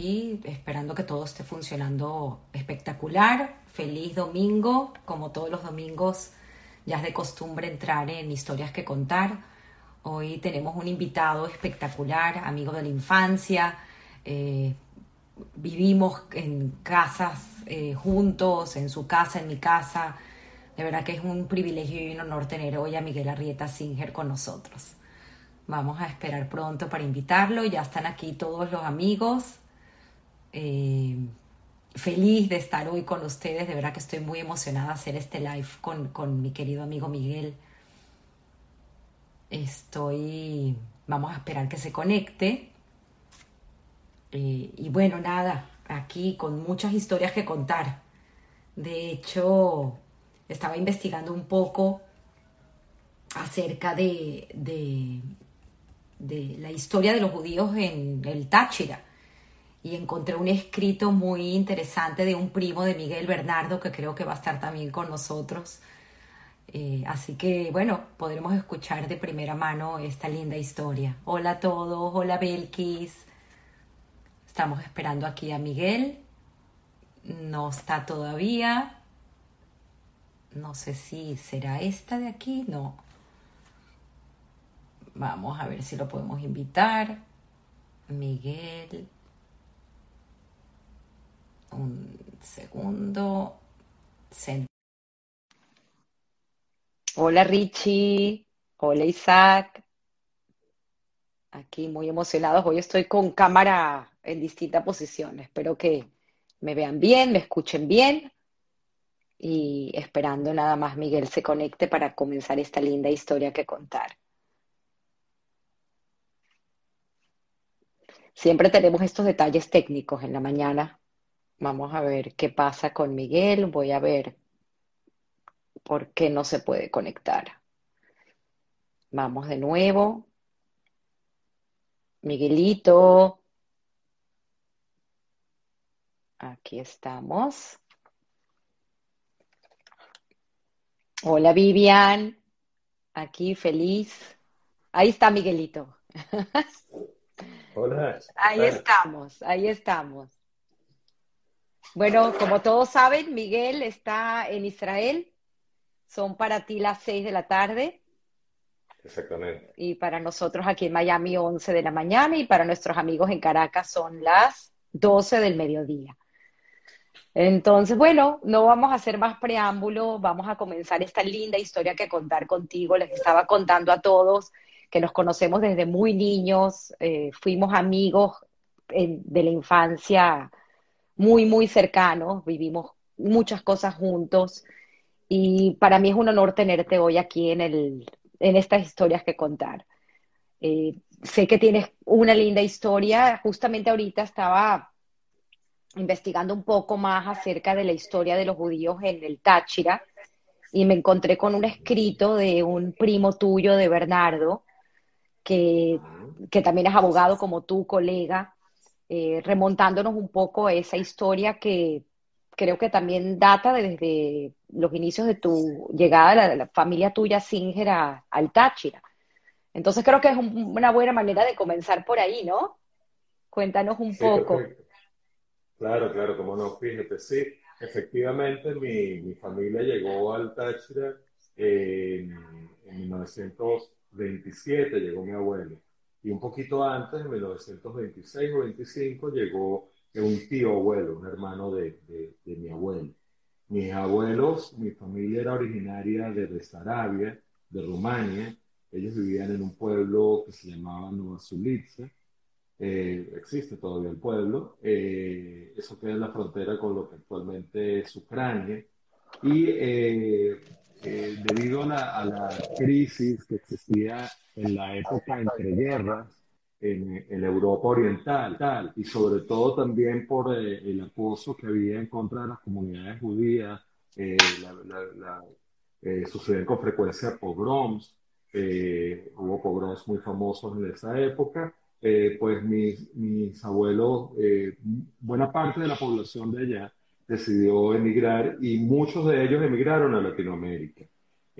esperando que todo esté funcionando espectacular. Feliz domingo. Como todos los domingos, ya es de costumbre entrar en historias que contar. Hoy tenemos un invitado espectacular, amigo de la infancia. Eh, vivimos en casas eh, juntos, en su casa, en mi casa. De verdad que es un privilegio y un honor tener hoy a Miguel Arrieta Singer con nosotros. Vamos a esperar pronto para invitarlo. Ya están aquí todos los amigos. Eh, feliz de estar hoy con ustedes. De verdad que estoy muy emocionada de hacer este live con, con mi querido amigo Miguel. Estoy... Vamos a esperar que se conecte. Eh, y bueno, nada, aquí con muchas historias que contar. De hecho, estaba investigando un poco acerca de, de, de la historia de los judíos en el Táchira y encontré un escrito muy interesante de un primo de Miguel Bernardo que creo que va a estar también con nosotros. Eh, así que bueno, podremos escuchar de primera mano esta linda historia. Hola a todos, hola Belkis. Estamos esperando aquí a Miguel. No está todavía. No sé si será esta de aquí, no. Vamos a ver si lo podemos invitar. Miguel. Un segundo. Hola Richie. Hola Isaac. Aquí muy emocionados. Hoy estoy con cámara en distintas posiciones. Espero que me vean bien, me escuchen bien. Y esperando nada más Miguel se conecte para comenzar esta linda historia que contar. Siempre tenemos estos detalles técnicos en la mañana. Vamos a ver qué pasa con Miguel. Voy a ver por qué no se puede conectar. Vamos de nuevo. Miguelito. Aquí estamos. Hola Vivian. Aquí feliz. Ahí está Miguelito. Hola. Ahí estamos, ahí estamos. Bueno, como todos saben, Miguel está en Israel. Son para ti las seis de la tarde. Exactamente. Y para nosotros aquí en Miami, 11 de la mañana. Y para nuestros amigos en Caracas son las 12 del mediodía. Entonces, bueno, no vamos a hacer más preámbulo. Vamos a comenzar esta linda historia que contar contigo. Les estaba contando a todos que nos conocemos desde muy niños, eh, fuimos amigos de la infancia muy, muy cercanos, vivimos muchas cosas juntos. Y para mí es un honor tenerte hoy aquí en, el, en estas historias que contar. Eh, sé que tienes una linda historia, justamente ahorita estaba investigando un poco más acerca de la historia de los judíos en el Táchira y me encontré con un escrito de un primo tuyo de Bernardo que, también es abogado como tú, colega, eh, remontándonos un poco a esa historia que creo que también data desde los inicios de tu llegada, de la, familia tuya Singer al Táchira. Entonces creo que es una buena manera de comenzar por ahí, ¿no? Cuéntanos un poco. Claro, claro, como no, fíjate, sí, efectivamente mi, familia llegó al Táchira en 1900 27 llegó mi abuelo. Y un poquito antes, en 1926 o 25, llegó un tío abuelo, un hermano de, mi abuelo. Mis abuelos, mi familia era originaria de Besarabia, de Rumania. Ellos vivían en un pueblo que se llamaba Nueva Zulitza. Eh, existe todavía el pueblo. Eh, eso queda en la frontera con lo que actualmente es Ucrania. Y eh, eh, debido a la, crisis que existía en la época entre guerras en, Europa Oriental tal, y sobre todo también por eh, el acoso que había en contra de las comunidades judías, eh, sucedían con frecuencia pogroms, hubo pogroms muy famosos en esa época, pues mis, mis abuelos, buena parte de la población de allá, decidió emigrar y muchos de ellos emigraron a Latinoamérica.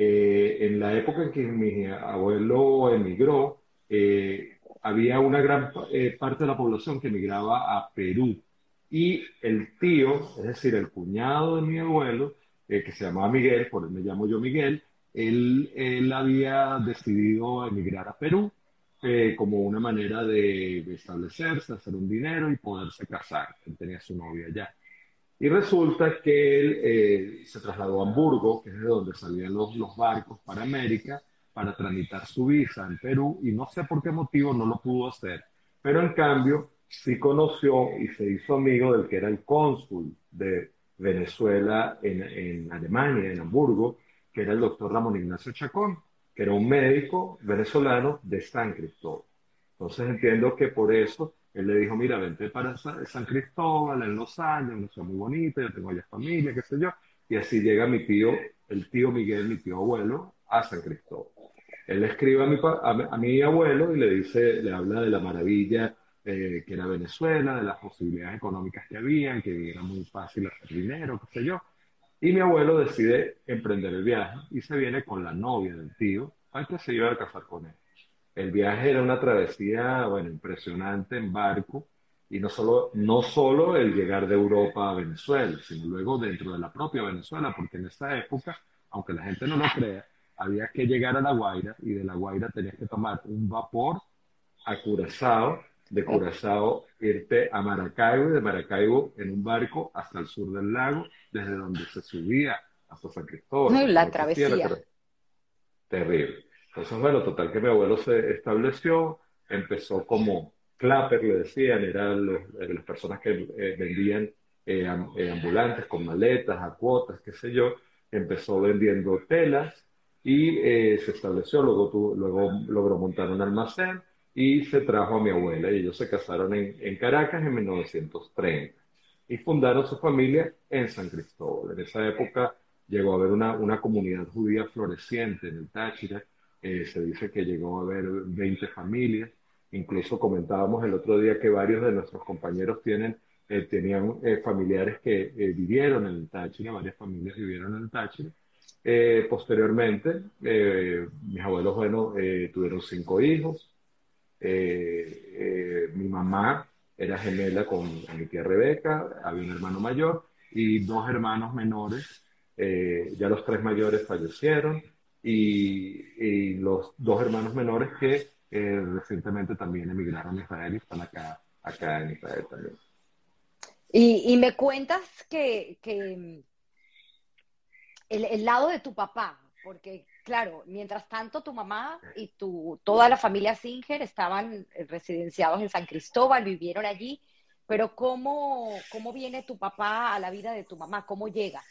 Eh, en la época en que mi abuelo emigró, eh, había una gran eh, parte de la población que emigraba a Perú. Y el tío, es decir, el cuñado de mi abuelo, eh, que se llamaba Miguel, por él me llamo yo Miguel, él, él había decidido emigrar a Perú eh, como una manera de, establecerse, hacer un dinero y poderse casar. Él tenía su novia allá. Y resulta que él eh, se trasladó a Hamburgo, que es de donde salían los, los barcos para América, para tramitar su visa en Perú y no sé por qué motivo no lo pudo hacer. Pero en cambio sí conoció y se hizo amigo del que era el cónsul de Venezuela en, en Alemania, en Hamburgo, que era el doctor Ramón Ignacio Chacón, que era un médico venezolano de San Cristóbal. Entonces entiendo que por eso él le dijo, mira, vente para San Cristóbal en Los Andes, una ciudad muy bonita, yo tengo allá familia, qué sé yo. Y así llega mi tío, el tío Miguel, mi tío abuelo, a San Cristóbal. Él le escribe a mi, a, mi abuelo y le dice, le habla de la maravilla eh, que era Venezuela, de las posibilidades económicas que había, que era muy fácil hacer dinero, qué sé yo. Y mi abuelo decide emprender el viaje y se viene con la novia del tío antes se iba a casar con él. El viaje era una travesía, bueno, impresionante en barco y no solo, no solo el llegar de Europa a Venezuela, sino luego dentro de la propia Venezuela, porque en esa época, aunque la gente no lo crea, había que llegar a La Guaira y de La Guaira tenías que tomar un vapor a Curazao de Curazao irte a Maracaibo y de Maracaibo en un barco hasta el sur del lago, desde donde se subía hasta San Cristóbal. No, la travesía. Terrible. Entonces, bueno, total que mi abuelo se estableció, empezó como clapper, le decían, eran eh, las personas que eh, vendían eh, ambulantes con maletas, a cuotas, qué sé yo, empezó vendiendo telas y se estableció, luego, luego logró montar un almacén, y se trajo a mi abuela y ellos se casaron en, Caracas en 1930 y fundaron su familia en San Cristóbal. En esa época llegó a haber una comunidad judía floreciente en el Táchira, eh, se dice que llegó a haber 20 familias, incluso comentábamos el otro día que varios de nuestros compañeros tienen, eh, tenían eh, familiares que vivieron en el Táchira, varias familias vivieron en el Táchira. posteriormente, mis abuelos, bueno, tuvieron cinco hijos, eh, eh, mi mamá era gemela con mi tía Rebeca, había un hermano mayor y dos hermanos menores. Eh, ya los tres mayores fallecieron y, los dos hermanos menores que recientemente también emigraron a Israel y están acá, acá en Israel también. Y, me cuentas que, el, el, lado de tu papá, porque claro, mientras tanto tu mamá y tu, toda la familia Singer estaban residenciados en San Cristóbal, vivieron allí, pero ¿cómo, ¿cómo viene tu papá a la vida de tu mamá? ¿Cómo llega?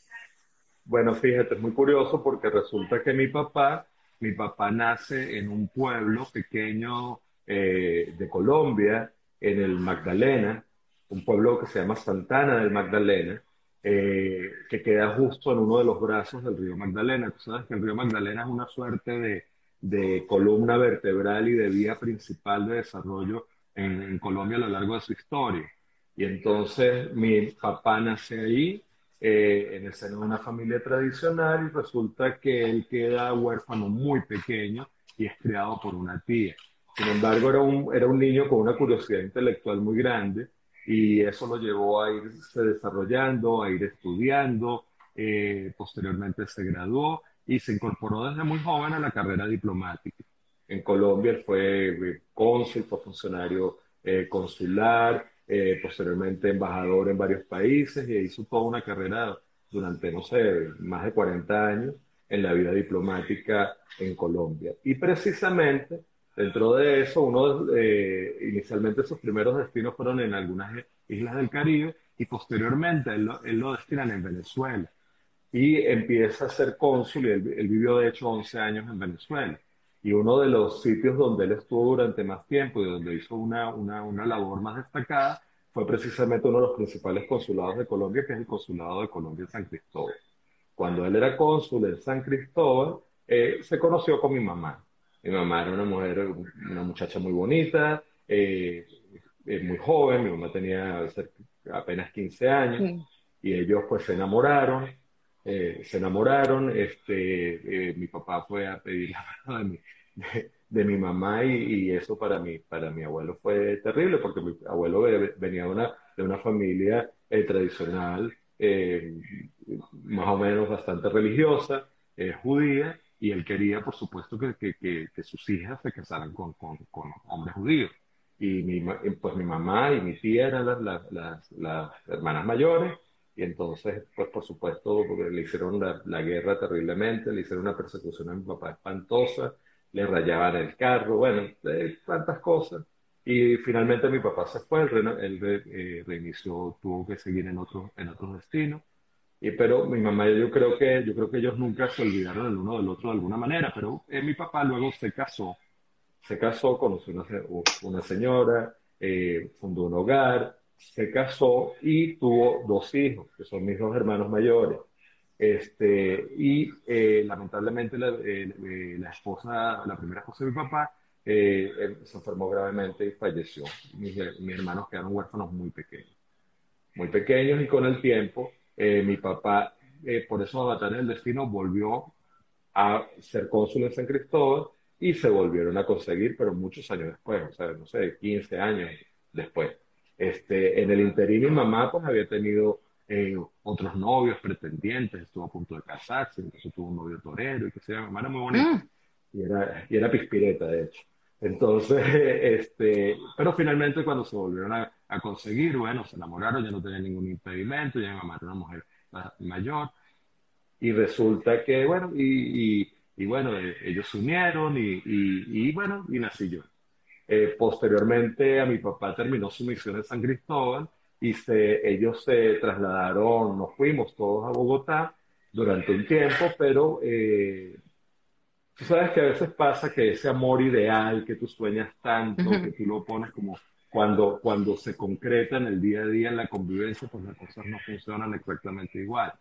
Bueno, fíjate, es muy curioso porque resulta que mi papá, mi papá nace en un pueblo pequeño eh, de Colombia, en el Magdalena, un pueblo que se llama Santana del Magdalena, eh, que queda justo en uno de los brazos del río Magdalena. Tú sabes que el río Magdalena es una suerte de, columna vertebral y de vía principal de desarrollo en, Colombia a lo largo de su historia. Y entonces mi papá nace ahí, eh, en el seno de una familia tradicional, y resulta que él queda huérfano muy pequeño y es criado por una tía. Sin embargo, era un, era un niño con una curiosidad intelectual muy grande y eso lo llevó a irse desarrollando, a ir estudiando, eh, posteriormente se graduó y se incorporó desde muy joven a la carrera diplomática. En Colombia fue eh, cónsul, fue funcionario eh, consular, posteriormente embajador en varios países y hizo toda una carrera durante, no sé, más de 40 años en la vida diplomática en Colombia. Y precisamente Dentro de eso, uno, eh, inicialmente sus primeros destinos fueron en algunas islas del Caribe y posteriormente él lo, él destinan en Venezuela. Y empieza a ser cónsul y él, vivió de hecho 11 años en Venezuela. Y uno de los sitios donde él estuvo durante más tiempo y donde hizo una, una, una labor más destacada fue precisamente uno de los principales consulados de Colombia, que es el Consulado de Colombia en San Cristóbal. Cuando él era cónsul en San Cristóbal, eh, se conoció con mi mamá. Mi mamá era una mujer, una muchacha muy bonita, eh, eh, muy joven, mi mamá tenía apenas 15 años, y ellos pues se enamoraron, eh, se enamoraron, este, mi papá fue a pedir la mano de mi mamá y, eso para mí, para mi abuelo fue terrible porque mi abuelo venía de una, de una familia eh, tradicional, eh, más o menos bastante religiosa, eh, judía, y él quería, por supuesto, que, que, que, sus hijas se casaran con, con, con, hombres judíos. Y mi, pues mi mamá y mi tía eran las, las, las, hermanas mayores, y entonces, pues por supuesto, le hicieron la, la, guerra terriblemente, le hicieron una persecución a mi papá espantosa, le rayaban el carro, bueno, eh, tantas cosas. Y finalmente mi papá se fue, él, eh, reinició, tuvo que seguir en otros en otros destinos. Y, pero mi mamá, yo creo que yo creo que ellos nunca se olvidaron el uno del otro de alguna manera, pero eh, mi papá luego se casó, se casó, conoció una, una señora, fundó un hogar, se casó y tuvo dos hijos, que son mis dos hermanos mayores. Este, y eh, lamentablemente la, eh, eh, la, esposa, la primera esposa de mi papá, se enfermó gravemente y falleció. Mis, mis, hermanos quedaron huérfanos muy pequeños. Muy pequeños y con el tiempo, mi papá, por eso Avatar el Destino, volvió a ser cónsul en San Cristóbal y se volvieron a conseguir, pero muchos años después, o sea, no sé, 15 años después. Este, en el interín mi mamá pues había tenido eh, otros novios, pretendientes, estuvo a punto de casarse, entonces tuvo un novio torero y que se llama, era muy bonita. Mm. Y, era, y era pispireta, de hecho. Entonces, este, pero finalmente cuando se volvieron a, a, conseguir, bueno, se enamoraron, ya no tenían ningún impedimento, ya mi mamá era una mujer mayor. Y resulta que, bueno, y, y, y bueno, eh, ellos se unieron y, y, bueno, y nací yo. Eh, posteriormente a mi papá terminó su misión en San Cristóbal y se, ellos se trasladaron, nos fuimos todos a Bogotá durante un tiempo, pero eh, tú sabes que a veces pasa que ese amor ideal que tú sueñas tanto, que tú lo pones como cuando, cuando se concreta en el día a día, en la convivencia, pues las cosas no funcionan exactamente igual.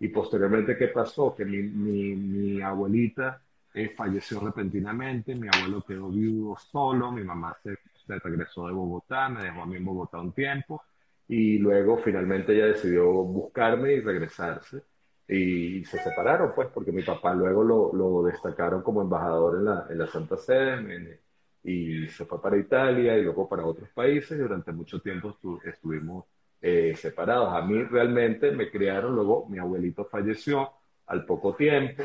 Y posteriormente, ¿qué pasó? Que mi, mi, mi abuelita eh, falleció repentinamente, mi abuelo quedó viudo solo, mi mamá se, regresó de Bogotá, me dejó a mí en Bogotá un tiempo y luego finalmente ella decidió buscarme y regresarse y se separaron pues porque mi papá luego lo, destacaron como embajador en la, en la Santa Sede y se fue para Italia y luego para otros países y durante mucho tiempo estuvimos eh, separados. A mí realmente me criaron, luego mi abuelito falleció al poco tiempo,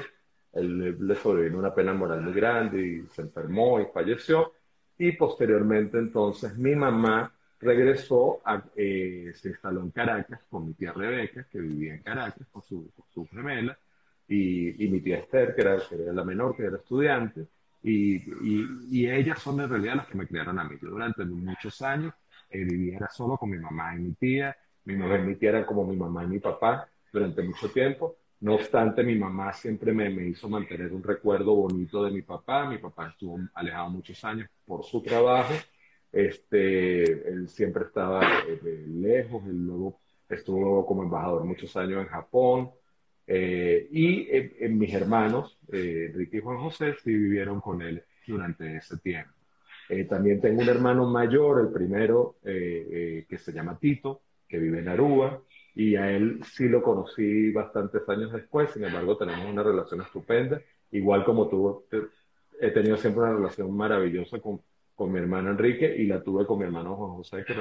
él le sobrevino una pena moral muy grande y se enfermó y falleció y posteriormente entonces mi mamá regresó, a, eh, se instaló en Caracas con mi tía Rebeca, que vivía en Caracas con su, su gemela, y, y, mi tía Esther, que era, que era, la menor, que era estudiante, y, y, y, ellas son en realidad las que me criaron a mí. Yo durante muchos años eh, vivía solo con mi mamá y mi tía, mi mamá y mi tía eran como mi mamá y mi papá durante mucho tiempo. No obstante, mi mamá siempre me, hizo mantener un recuerdo bonito de mi papá. Mi papá estuvo alejado muchos años por su trabajo este, él siempre estaba eh, lejos, él luego estuvo como embajador muchos años en Japón. Eh, y eh, mis hermanos, Enrique y Juan José, sí vivieron con él durante ese tiempo. también tengo un hermano mayor, el primero, que se llama Tito, que vive en Aruba, y a él sí lo conocí bastantes años después, sin embargo tenemos una relación estupenda, igual como tuvo, he tenido siempre una relación maravillosa con, con mi hermano Enrique y la tuve con mi hermano Juan José, que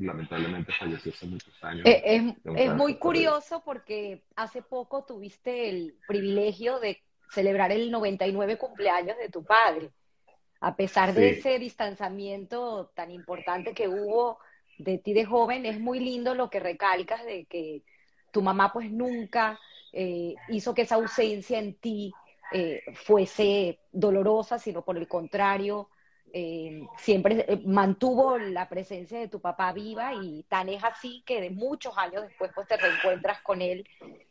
lamentablemente falleció hace muchos años. Eh, es, es muy curioso porque hace poco tuviste el privilegio de celebrar el 99 cumpleaños de tu padre. A pesar de ese distanciamiento tan importante que hubo de ti de joven, es muy lindo lo que recalcas de que tu mamá pues nunca eh, hizo que esa ausencia en ti eh, fuese dolorosa, sino por el contrario, eh, siempre eh, mantuvo la presencia de tu papá viva y tan es así que de muchos años después pues te reencuentras con él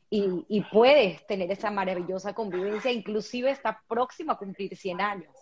y, puedes tener esa maravillosa convivencia, inclusive está próximo a cumplir 100 años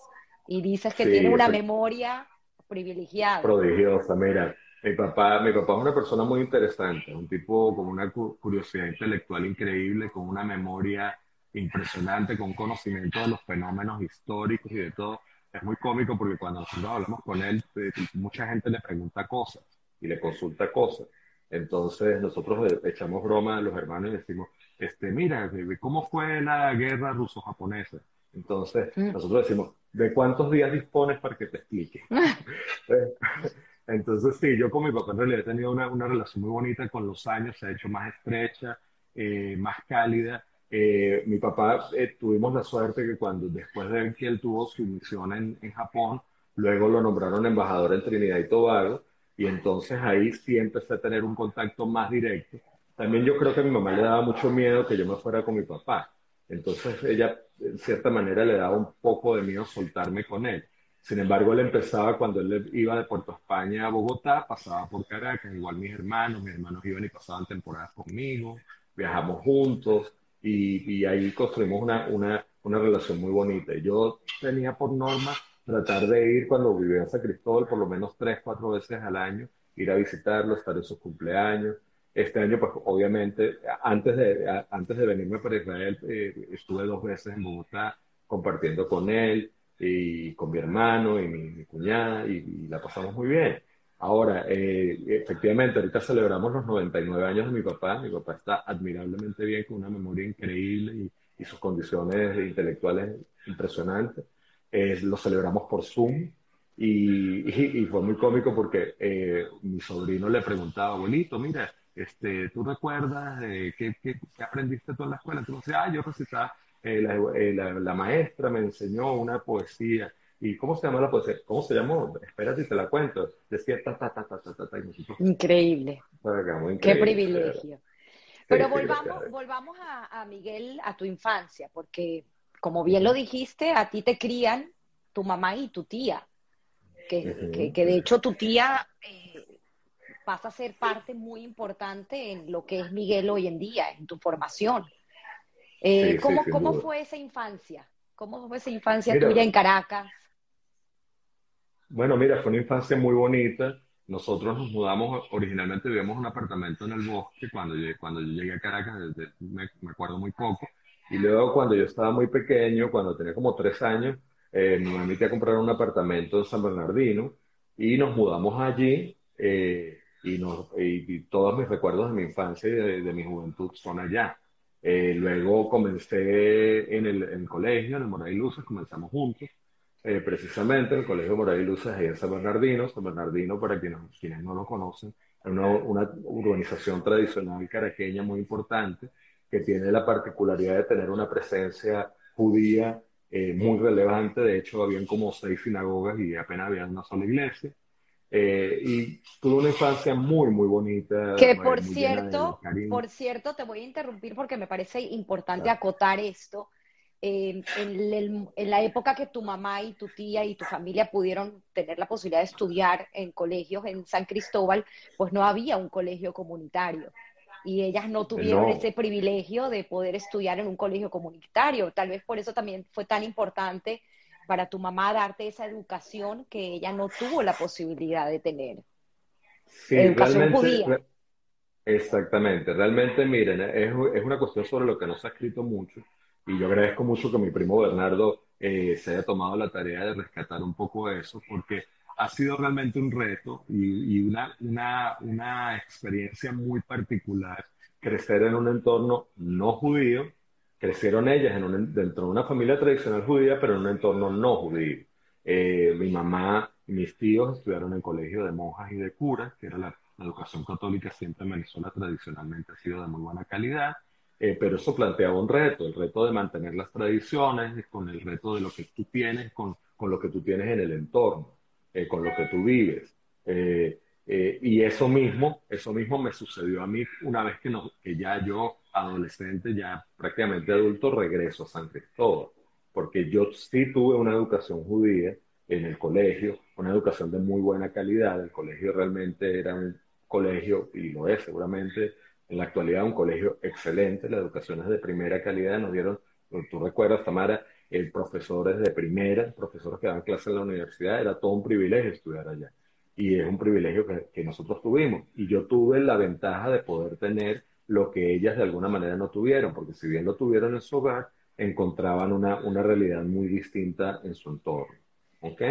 y dices que tiene una memoria privilegiada. Prodigiosa, mira. Mi papá, mi papá es una persona muy interesante, un tipo con una curiosidad intelectual increíble, con una memoria impresionante, con conocimiento de los fenómenos históricos y de todo es muy cómico porque cuando nosotros hablamos con él, eh, mucha gente le pregunta cosas y le consulta cosas. Entonces nosotros echamos broma a los hermanos y decimos, este, mira, ¿cómo fue la guerra ruso-japonesa? Entonces, mm. nosotros decimos, ¿de cuántos días dispones para que te explique? Entonces, sí, yo con mi papá en realidad he tenido una, una relación muy bonita con los años, se ha hecho más estrecha, eh, más cálida. Eh, mi papá eh, tuvimos la suerte que cuando después de que él tuvo su misión en, en, Japón, luego lo nombraron embajador en Trinidad y Tobago, y entonces ahí sí empecé a tener un contacto más directo. También yo creo que a mi mamá le daba mucho miedo que yo me fuera con mi papá. Entonces ella, en cierta manera, le daba un poco de miedo soltarme con él. Sin embargo, él empezaba cuando él iba de Puerto España a Bogotá, pasaba por Caracas, igual mis hermanos, mis hermanos iban y pasaban temporadas conmigo, viajamos juntos y, ahí construimos una, una, una, relación muy bonita. Yo tenía por norma tratar de ir cuando vivía en San Cristóbal por lo menos tres, cuatro veces al año, ir a visitarlo, estar en sus cumpleaños. Este año, pues obviamente, antes de, antes de venirme para Israel, eh, estuve dos veces en Bogotá compartiendo con él y con mi hermano y mi, cuñada y, la pasamos muy bien. Ahora, eh, efectivamente, ahorita celebramos los 99 años de mi papá. Mi papá está admirablemente bien, con una memoria increíble y, sus condiciones intelectuales impresionantes. Eh, lo celebramos por Zoom y, fue muy cómico porque eh, mi sobrino le preguntaba, abuelito, mira, este, ¿tú recuerdas qué, qué, aprendiste tú en la escuela? Entonces, ah, yo recitaba eh, eh, la, la, maestra me enseñó una poesía. ¿Y cómo se llama la poesía? ¿Cómo se llamó? Espérate y te la cuento. Decía ta, ta, ta, ta, ta, ta, Increíble. Qué privilegio. Pero volvamos, volvamos a, a, Miguel, a tu infancia, porque como bien lo dijiste, a ti te crían tu mamá y tu tía, que, que, de hecho tu tía eh, pasa a ser parte muy importante en lo que es Miguel hoy en día, en tu formación. Eh, ¿cómo, ¿Cómo fue esa infancia? ¿Cómo fue esa infancia tuya en Caracas? Bueno, mira, fue una infancia muy bonita. Nosotros nos mudamos, originalmente vivíamos en un apartamento en el bosque cuando, yo, cuando yo llegué a Caracas, me, acuerdo muy poco. Y luego cuando yo estaba muy pequeño, cuando tenía como tres años, eh, me invité a comprar un apartamento en San Bernardino y nos mudamos allí eh, y, nos, y, todos mis recuerdos de mi infancia y de mi juventud son allá. Eh, luego comencé en el, colegio, en el Moray Luces, comenzamos juntos, eh, precisamente en el colegio Moray Luces, ahí en San Bernardino. San Bernardino, para quienes, quienes no lo conocen, es una, una, urbanización tradicional caraqueña muy importante que tiene la particularidad de tener una presencia judía eh, muy relevante. De hecho, habían como seis sinagogas y apenas había una sola iglesia. Eh, y tuve una infancia muy, muy bonita. Que por cierto, por cierto, te voy a interrumpir porque me parece importante acotar esto. Eh, en, en, la época que tu mamá y tu tía y tu familia pudieron tener la posibilidad de estudiar en colegios en San Cristóbal, pues no había un colegio comunitario y ellas no tuvieron ese privilegio de poder estudiar en un colegio comunitario. Tal vez por eso también fue tan importante para tu mamá darte esa educación que ella no tuvo la posibilidad de tener. Sí, educación judía. Exactamente, realmente miren, es, es, una cuestión sobre lo que no se ha escrito mucho y yo agradezco mucho que mi primo Bernardo eh, se haya tomado la tarea de rescatar un poco eso porque ha sido realmente un reto y, y una, una, una experiencia muy particular crecer en un entorno no judío crecieron ellas en dentro de una familia tradicional judía, pero en un entorno no judío. Eh, mi mamá y mis tíos estudiaron en colegio de monjas y de curas, que era la, educación católica siempre en Venezuela tradicionalmente ha sido de muy buena calidad, eh, pero eso planteaba un reto, el reto de mantener las tradiciones, con el reto de lo que tú tienes, con, con lo que tú tienes en el entorno, eh, con lo que tú vives. y eso mismo, eso mismo me sucedió a mí una vez que, no, que ya yo adolescente, ya prácticamente adulto, regreso a San Cristóbal, porque yo sí tuve una educación judía en el colegio, una educación de muy buena calidad, el colegio realmente era un colegio, y lo es seguramente en la actualidad, un colegio excelente, la educación es de primera calidad, nos dieron, tú recuerdas, Tamara, el profesores de primera, profesores que daban clases en la universidad, era todo un privilegio estudiar allá. Y es un privilegio que, que nosotros tuvimos. Y yo tuve la ventaja de poder tener lo que ellas de alguna manera no tuvieron, porque si bien lo tuvieron en su hogar, encontraban una, una realidad muy distinta en su entorno. ¿ok?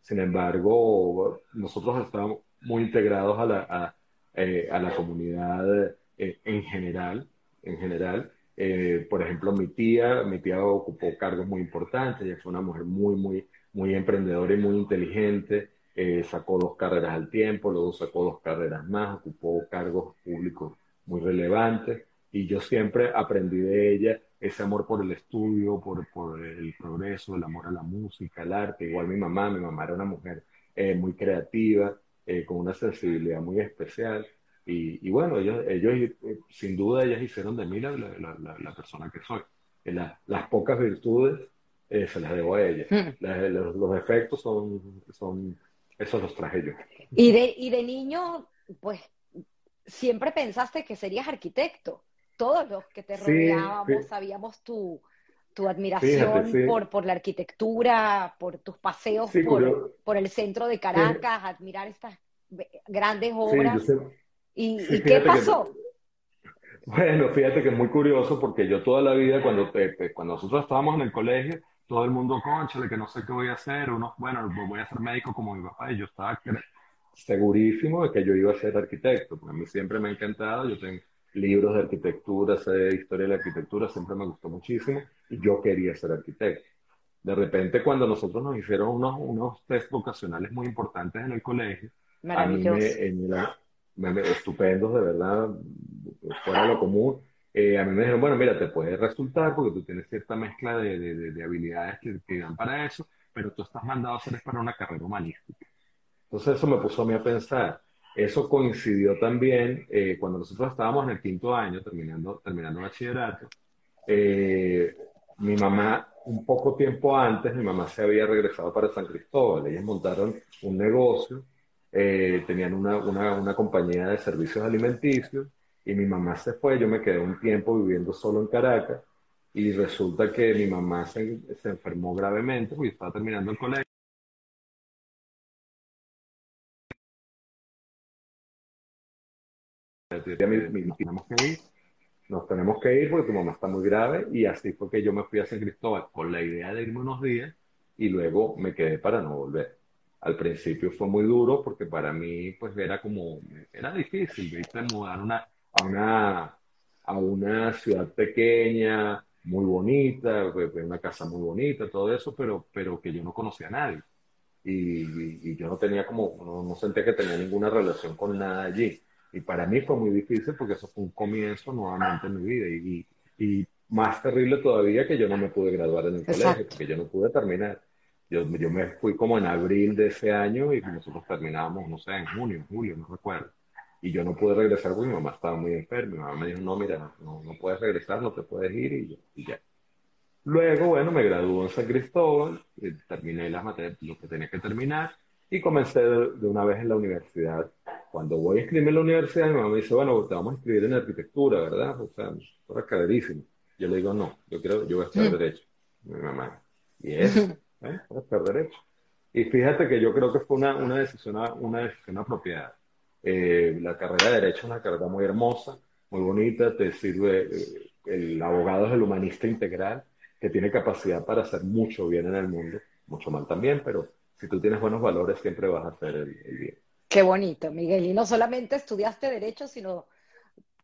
Sin embargo, nosotros estamos muy integrados a la, a, eh, la comunidad eh, en general, en general Eh, por ejemplo, mi tía, mi tía ocupó cargos muy importantes, ella fue una mujer muy, muy, muy emprendedora y muy inteligente, eh, sacó dos carreras al tiempo, luego sacó dos carreras más, ocupó cargos públicos muy relevantes y yo siempre aprendí de ella ese amor por el estudio, por, por el progreso, el amor a la música, al arte. Igual mi mamá, mi mamá era una mujer eh, muy creativa, eh, con una sensibilidad muy especial. Y, y bueno, ellos, ellos, eh, sin duda, ellas hicieron de mí la, la, la, persona que soy. las pocas virtudes se las debo a ellas. Hmm. los, los, defectos son, son, esos los traje yo. Y de, y de niño, pues, siempre pensaste que serías arquitecto. Todos los que te rodeábamos sabíamos tu, tu admiración por, por la arquitectura, por tus paseos por, por, el centro de Caracas, admirar estas grandes obras. ¿Y, qué pasó? bueno, fíjate que es muy curioso porque yo toda la vida, cuando, cuando nosotros estábamos en el colegio, todo el mundo, conchale, que no sé qué voy a hacer, uno, bueno, voy a ser médico como mi papá, y yo estaba segurísimo de que yo iba a ser arquitecto, porque a mí siempre me ha encantado, yo tengo libros de arquitectura, sé historia de la arquitectura, siempre me gustó muchísimo y yo quería ser arquitecto. De repente, cuando nosotros nos hicieron unos, unos test vocacionales muy importantes en el colegio, a mí me, estupendos, de verdad, fuera de lo común, eh, a mí me dijeron, bueno, mira, te puede resultar porque tú tienes cierta mezcla de, de, de habilidades que, que, dan para eso, pero tú estás mandado a hacer para una carrera humanística. Entonces eso me puso a mí a pensar, eso coincidió también eh, cuando nosotros estábamos en el quinto año, terminando, terminando bachillerato. Eh, mi mamá, un poco tiempo antes, mi mamá se había regresado para San Cristóbal. Ellas montaron un negocio, eh, tenían una, una, una, compañía de servicios alimenticios y mi mamá se fue. Yo me quedé un tiempo viviendo solo en Caracas y resulta que mi mamá se, se enfermó gravemente porque estaba terminando el colegio. Nos tenemos que ir, nos tenemos que ir porque tu mamá está muy grave y así fue que yo me fui a San Cristóbal con la idea de irme unos días y luego me quedé para no volver. Al principio fue muy duro porque para mí pues era como, era difícil, viste, mudar una, a, una, a una ciudad pequeña, muy bonita, una casa muy bonita, todo eso, pero, pero que yo no conocía a nadie. Y, y, yo no tenía como, no, no, sentía que tenía ninguna relación con nada allí. Y para mí fue muy difícil porque eso fue un comienzo nuevamente en mi vida. Y, y más terrible todavía que yo no me pude graduar en el colegio, porque yo no pude terminar. Yo, yo me fui como en abril de ese año y nosotros terminábamos, no sé, en junio, julio, no recuerdo. Y yo no pude regresar porque mi mamá estaba muy enferma. Mi mamá me dijo, no, mira, no, no puedes regresar, no te puedes ir y, yo, y ya. Luego, bueno, me graduó en San Cristóbal, y terminé las materias, lo que tenía que terminar y comencé de, una vez en la universidad. Cuando voy a inscribirme en la universidad, mi mamá me dice, bueno, te vamos a inscribir en arquitectura, ¿verdad? O sea, es caderísimo. Yo le digo, no, yo quiero, yo voy a estudiar mm. Derecho. Mi mamá, ¿y eso? ¿Eh? Voy a estudiar Derecho. Y fíjate que yo creo que fue una, una, decisión, una decisión apropiada. Eh, la carrera de Derecho es una carrera muy hermosa, muy bonita, te sirve, eh, el abogado es el humanista integral, que tiene capacidad para hacer mucho bien en el mundo, mucho mal también, pero si tú tienes buenos valores, siempre vas a hacer el, bien. Qué bonito, Miguel. Y no solamente estudiaste Derecho, sino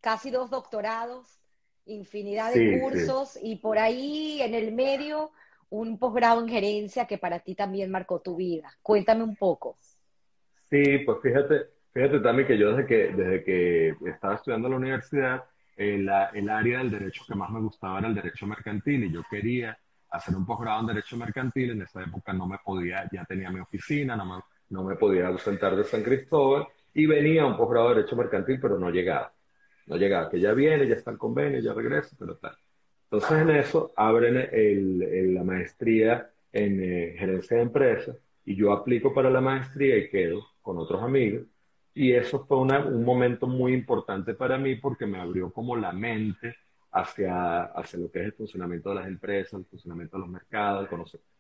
casi dos doctorados, infinidad de cursos y por ahí en el medio un posgrado en gerencia que para ti también marcó tu vida. Cuéntame un poco. Sí, pues fíjate, fíjate también que yo desde que, desde que estaba estudiando en la universidad, eh, el área del derecho que más me gustaba era el derecho mercantil y yo quería hacer un posgrado en Derecho Mercantil. En esa época no me podía, ya tenía mi oficina, no me, no me podía ausentar de San Cristóbal y venía un posgrado de Derecho Mercantil, pero no llegaba. No llegaba, que ya viene, ya está el convenio, ya regresa, pero tal. Entonces en eso abren el, la maestría en eh, gerencia de empresas y yo aplico para la maestría y quedo con otros amigos. Y eso fue un momento muy importante para mí porque me abrió como la mente hacia, hacia lo que es el funcionamiento de las empresas, el funcionamiento de los mercados,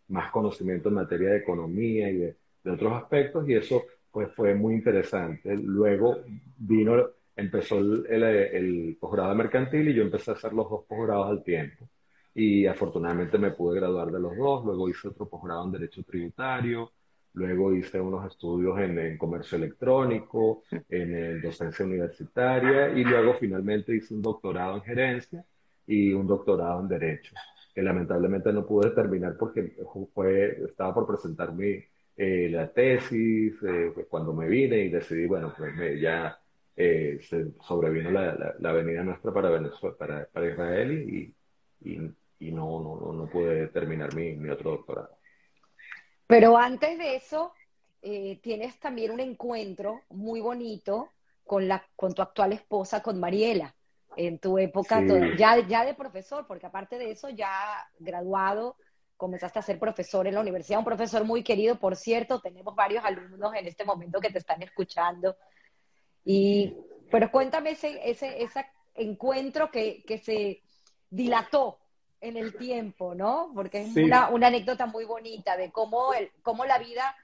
más conocimiento en materia de economía y de, otros aspectos, y eso pues fue muy interesante. Luego vino, empezó el, el, posgrado mercantil y yo empecé a hacer los dos posgrados al tiempo. Y afortunadamente me pude graduar de los dos, luego hice otro posgrado en Derecho Tributario, luego hice unos estudios en, en, comercio electrónico, en, docencia universitaria y luego finalmente hice un doctorado en gerencia y un doctorado en Derecho, que lamentablemente no pude terminar porque fue, estaba por presentar mi, eh, la tesis eh, pues, cuando me vine y decidí, bueno, pues me, ya eh, se sobrevino la, la, venida nuestra para Venezuela, para, para Israel y, y, y no, no, no, pude terminar mi, mi otro doctorado. Pero antes de eso, tienes también un encuentro muy bonito con, la, con tu actual esposa, con Mariela, en tu época, ya, ya de profesor, porque aparte de eso, ya graduado, comenzaste a ser profesor en la universidad, un profesor muy querido, por cierto, tenemos varios alumnos en este momento que te están escuchando. Y, pero cuéntame ese, ese, ese encuentro que, que se dilató en el tiempo, ¿no? Porque es una, una, anécdota muy bonita de cómo, el, cómo la vida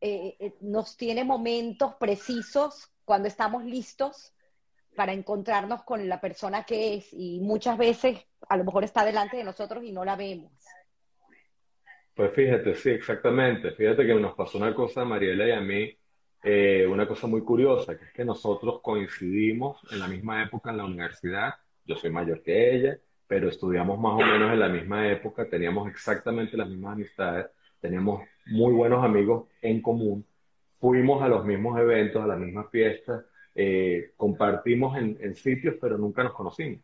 eh, eh, nos tiene momentos precisos cuando estamos listos para encontrarnos con la persona que es y muchas veces a lo mejor está delante de nosotros y no la vemos. Pues fíjate, sí, exactamente. Fíjate que nos pasó una cosa a Mariela y a mí, eh, una cosa muy curiosa, que es que nosotros coincidimos en la misma época en la universidad. Yo soy mayor que ella, pero estudiamos más o menos en la misma época, teníamos exactamente las mismas amistades, teníamos muy buenos amigos en común fuimos a los mismos eventos, a las mismas fiestas, eh, compartimos en, sitios, pero nunca nos conocimos.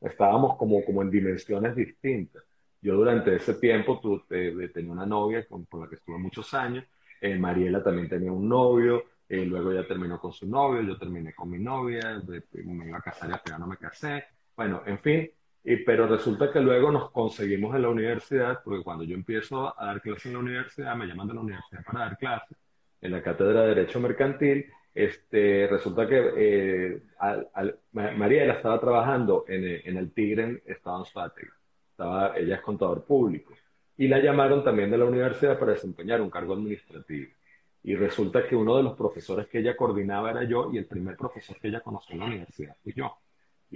Estábamos como, como en dimensiones distintas. Yo durante ese tiempo tuve, tenía una novia con, la que estuve muchos años, eh, Mariela también tenía un novio, eh, luego ella terminó con su novio, yo terminé con mi novia, me iba a casar y al final no me casé. Bueno, en fin, y, pero resulta que luego nos conseguimos en la universidad, porque cuando yo empiezo a dar clases en la universidad, me llaman de la universidad para dar clases, en la Cátedra de Derecho Mercantil, este, resulta que eh, María estaba trabajando en, en el Tigre en Estado Estaba, ella es contador público. Y la llamaron también de la universidad para desempeñar un cargo administrativo. Y resulta que uno de los profesores que ella coordinaba era yo y el primer profesor que ella conoció en la universidad fui yo.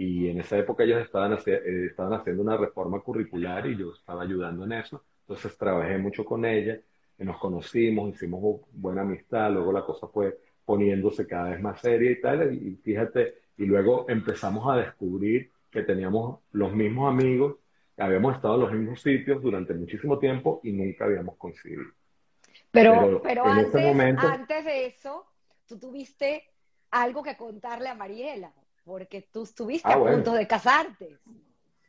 Y en esa época ellos estaban, eh, estaban haciendo una reforma curricular y yo estaba ayudando en eso. Entonces trabajé mucho con ella nos conocimos, hicimos buena amistad, luego la cosa fue poniéndose cada vez más seria y tal, y fíjate, y luego empezamos a descubrir que teníamos los mismos amigos, que habíamos estado en los mismos sitios durante muchísimo tiempo y nunca habíamos coincidido. Pero, pero, antes, antes de eso, tú tuviste algo que contarle a Mariela, porque tú estuviste ah, a punto de casarte.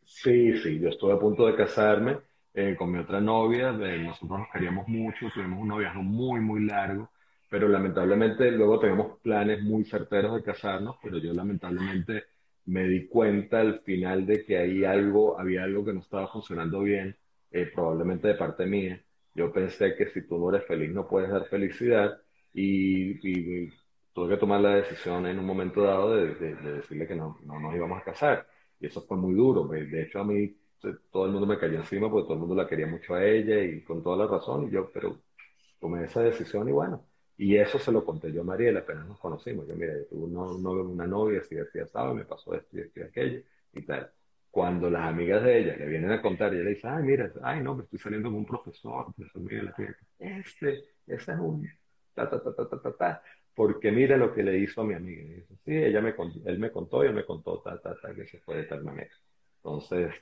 Sí, sí, yo estuve a punto de casarme eh, con mi otra novia, nosotros nos queríamos mucho, tuvimos un noviazgo muy, muy largo, pero lamentablemente luego tenemos planes muy certeros de casarnos, pero yo lamentablemente me di cuenta al final de que ahí algo, había algo que no estaba funcionando bien, eh, probablemente de parte mía. Yo pensé que si tú no eres feliz no puedes dar felicidad y, tuve que tomar la decisión en un momento dado de, de decirle que no, no nos íbamos a casar. Y eso fue muy duro. De hecho, a mí todo el mundo me cayó encima porque todo el mundo la quería mucho a ella y con toda la razón. Y yo, pero tomé esa decisión y bueno. Y eso se lo conté yo a Mariela, apenas nos conocimos. Yo, mira, yo tuve una novia, así, así, estaba, me pasó esto y esto y aquello y tal. Cuando las amigas de ella le vienen a contar, ella le dice, ay, mira, ay, no, me estoy saliendo con un profesor, profesor Miguel, este, ese es un ta, ta, ta, ta, ta, ta, ta, porque mira lo que le hizo a mi amiga. Y dice, sí, ella me, él me contó, ella me contó, ta, ta, ta, que se fue de tal manera. Entonces,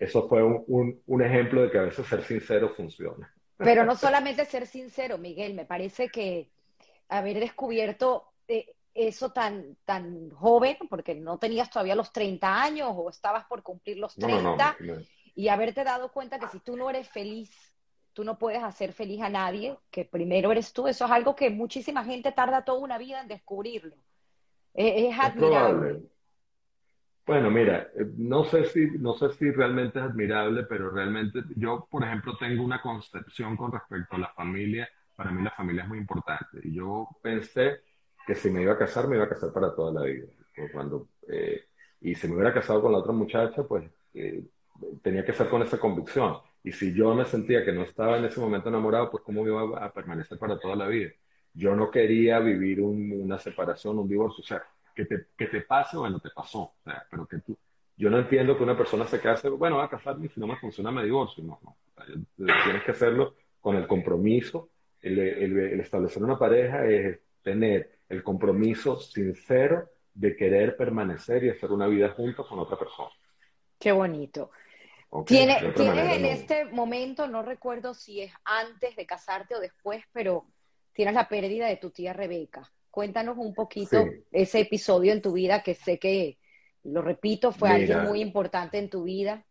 eso fue un, un, ejemplo de que a veces ser sincero funciona. Pero no solamente ser sincero, Miguel, me parece que haber descubierto eh, eso tan, tan joven, porque no tenías todavía los 30 años o estabas por cumplir los 30, y haberte dado cuenta que si tú no eres feliz, tú no puedes hacer feliz a nadie, que primero eres tú, eso es algo que muchísima gente tarda toda una vida en descubrirlo. Es, admirable. Bueno, mira, eh, no sé si, no sé si realmente es admirable, pero realmente yo, por ejemplo, tengo una concepción con respecto a la familia. Para mí la familia es muy importante. Y yo pensé que si me iba a casar, me iba a casar para toda la vida. Cuando, eh, y si me hubiera casado con la otra muchacha, pues eh, tenía que ser con esa convicción. Y si yo me sentía que no estaba en ese momento enamorado, pues cómo iba a permanecer para toda la vida. Yo no quería vivir una separación, un divorcio. O sea, que te, que te pase, bueno, te pasó. O sea, pero que tú, yo no entiendo que una persona se case, bueno, va a casarme y si no me funciona me divorcio. No, no. tienes que hacerlo con el compromiso. El, el, establecer una pareja es tener el compromiso sincero de querer permanecer y hacer una vida juntos con otra persona. Qué bonito. ¿Tienes, en este momento, no recuerdo si es antes de casarte o después, pero tienes la pérdida de tu tía Rebeca. Cuéntanos un poquito ese episodio en tu vida que sé que, lo repito, fue alguien muy importante en tu vida.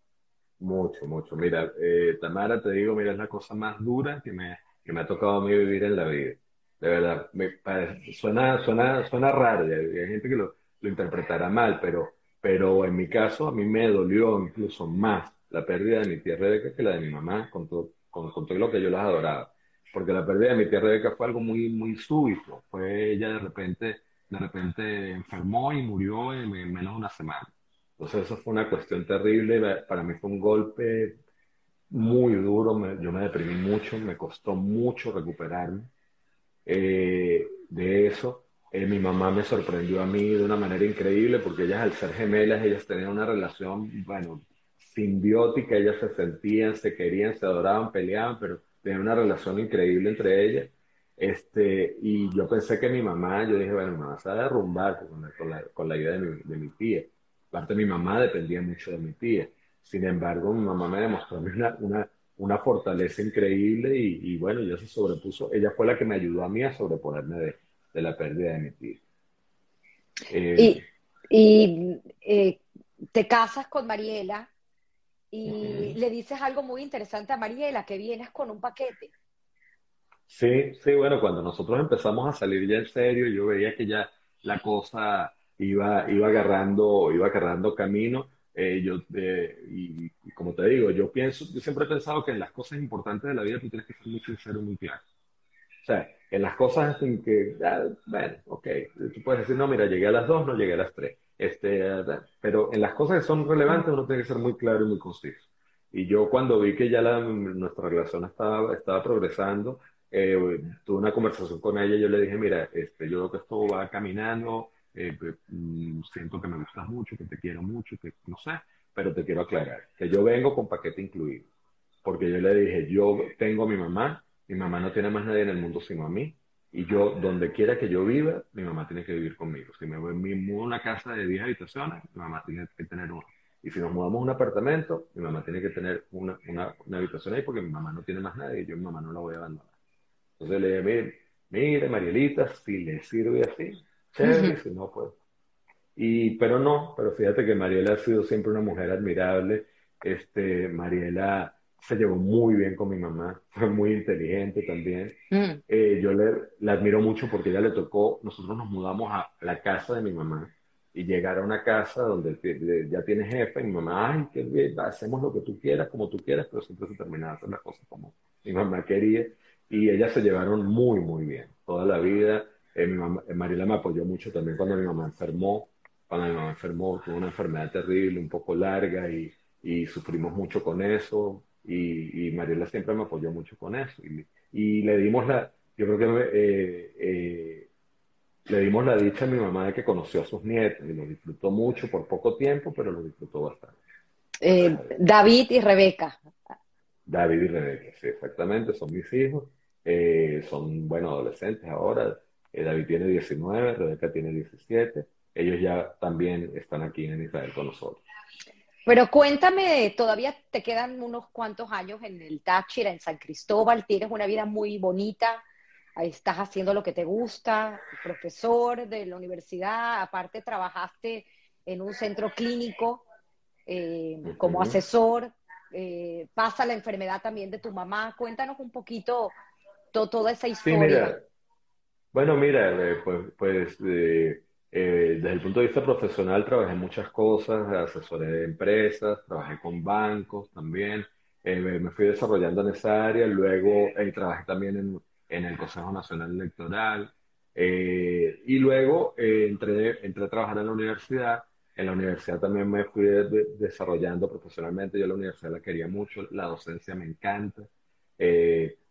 Mucho, mucho. Mira, eh, Tamara, te digo, mira, es la cosa más dura que me, que me ha tocado a mí vivir en la vida. De verdad, me suena, suena, suena raro, hay gente que lo, lo interpretará mal, pero, pero en mi caso a mí me dolió incluso más la pérdida de mi tía Rebeca que la de mi mamá, con todo, con, todo lo que yo las adoraba. Porque la pérdida de mi tía Rebeca fue algo muy, muy súbito. Fue ella de repente, de repente enfermó y murió en, menos de una semana. Entonces eso fue una cuestión terrible. Para mí fue un golpe muy duro. yo me deprimí mucho, me costó mucho recuperarme eh, de eso. Eh, mi mamá me sorprendió a mí de una manera increíble porque ellas al ser gemelas, ellas tenían una relación, bueno, simbiótica, ellas se sentían, se querían, se adoraban, peleaban, pero tenían una relación increíble entre ellas. Este, y yo pensé que mi mamá, yo dije, bueno, mi mamá se va a derrumbar con la, con la, con la idea de mi, de mi tía. Aparte, mi mamá dependía mucho de mi tía. Sin embargo, mi mamá me demostró una, una, una fortaleza increíble y, y, bueno, ya se sobrepuso. Ella fue la que me ayudó a mí a sobreponerme de, de la pérdida de mi tía. Eh, y, y eh, te casas con Mariela y le dices algo muy interesante a Mariela, que vienes con un paquete. Sí, sí, bueno, cuando nosotros empezamos a salir ya en serio, yo veía que ya la cosa iba, iba agarrando, iba agarrando camino. Eh, yo, eh, y, como te digo, yo pienso, yo siempre he pensado que en las cosas importantes de la vida tú tienes que ser muy sincero, muy claro. O sea, en las cosas en que, ah, bueno, ok, tú puedes decir, no, mira, llegué a las dos, no llegué a las tres. Este, pero en las cosas que son relevantes uno tiene que ser muy claro y muy conciso. Y yo cuando vi que ya nuestra relación estaba, estaba progresando, eh, tuve una conversación con ella y yo le dije, mira, este, yo creo que esto va caminando, eh, mm, siento que me gustas mucho, que te quiero mucho, que no sé, pero te quiero aclarar, que yo vengo con paquete incluido. Porque yo le dije, yo tengo a mi mamá, mi mamá no tiene más nadie en el mundo sino a mí, y yo, donde quiera que yo viva, mi mamá tiene que vivir conmigo. Si me, me mudo a una casa de 10 habitaciones, mi mamá tiene que tener una. Y si nos mudamos a un apartamento, mi mamá tiene que tener una, una, una, habitación ahí porque mi mamá no tiene más nadie y yo mi mamá no la voy a abandonar. Entonces le dije, mire, mire Marielita, si le sirve así, chévere, si no, pues. Y, pero no, pero fíjate que Mariela ha sido siempre una mujer admirable. Este, Mariela se llevó muy bien con mi mamá, fue muy inteligente también. Mm. Eh, yo le, la admiro mucho porque ella le tocó, nosotros nos mudamos a la casa de mi mamá y llegar a una casa donde ya tiene jefe, y mi mamá, ay, qué bien, hacemos lo que tú quieras, como tú quieras, pero siempre se terminaba haciendo las cosas como mi mamá quería. Y ellas se llevaron muy, muy bien, toda la vida. Eh, mi mamá, eh, Mariela me apoyó mucho también cuando mi mamá enfermó, cuando mi mamá enfermó, tuvo una enfermedad terrible, un poco larga y, y sufrimos mucho con eso y, y Mariela siempre me apoyó mucho con eso. Y, y le dimos la, yo creo que eh, eh, le dimos la dicha a mi mamá de que conoció a sus nietos y lo disfrutó mucho por poco tiempo, pero lo disfrutó bastante. Eh, David y Rebeca. David y Rebeca, sí, exactamente, son mis hijos. son, bueno, adolescentes ahora. David tiene 19, Rebeca tiene 17. Ellos ya también están aquí en Israel con nosotros. Pero cuéntame, todavía te quedan unos cuantos años en el Táchira, en San Cristóbal, tienes una vida muy bonita, estás haciendo lo que te gusta, profesor de la universidad, aparte trabajaste en un centro clínico eh, como asesor, eh, pasa la enfermedad también de tu mamá, cuéntanos un poquito toda esa historia. Bueno, mira, eh, pues, pues eh, desde el punto de vista profesional trabajé muchas cosas, asesoré de empresas, trabajé con bancos también, eh, me fui desarrollando en esa área, luego eh, trabajé también en, en, el Consejo Nacional Electoral y luego entré, entré a trabajar en la universidad. En la universidad también me fui desarrollando profesionalmente, yo la universidad la quería mucho, la docencia me encanta.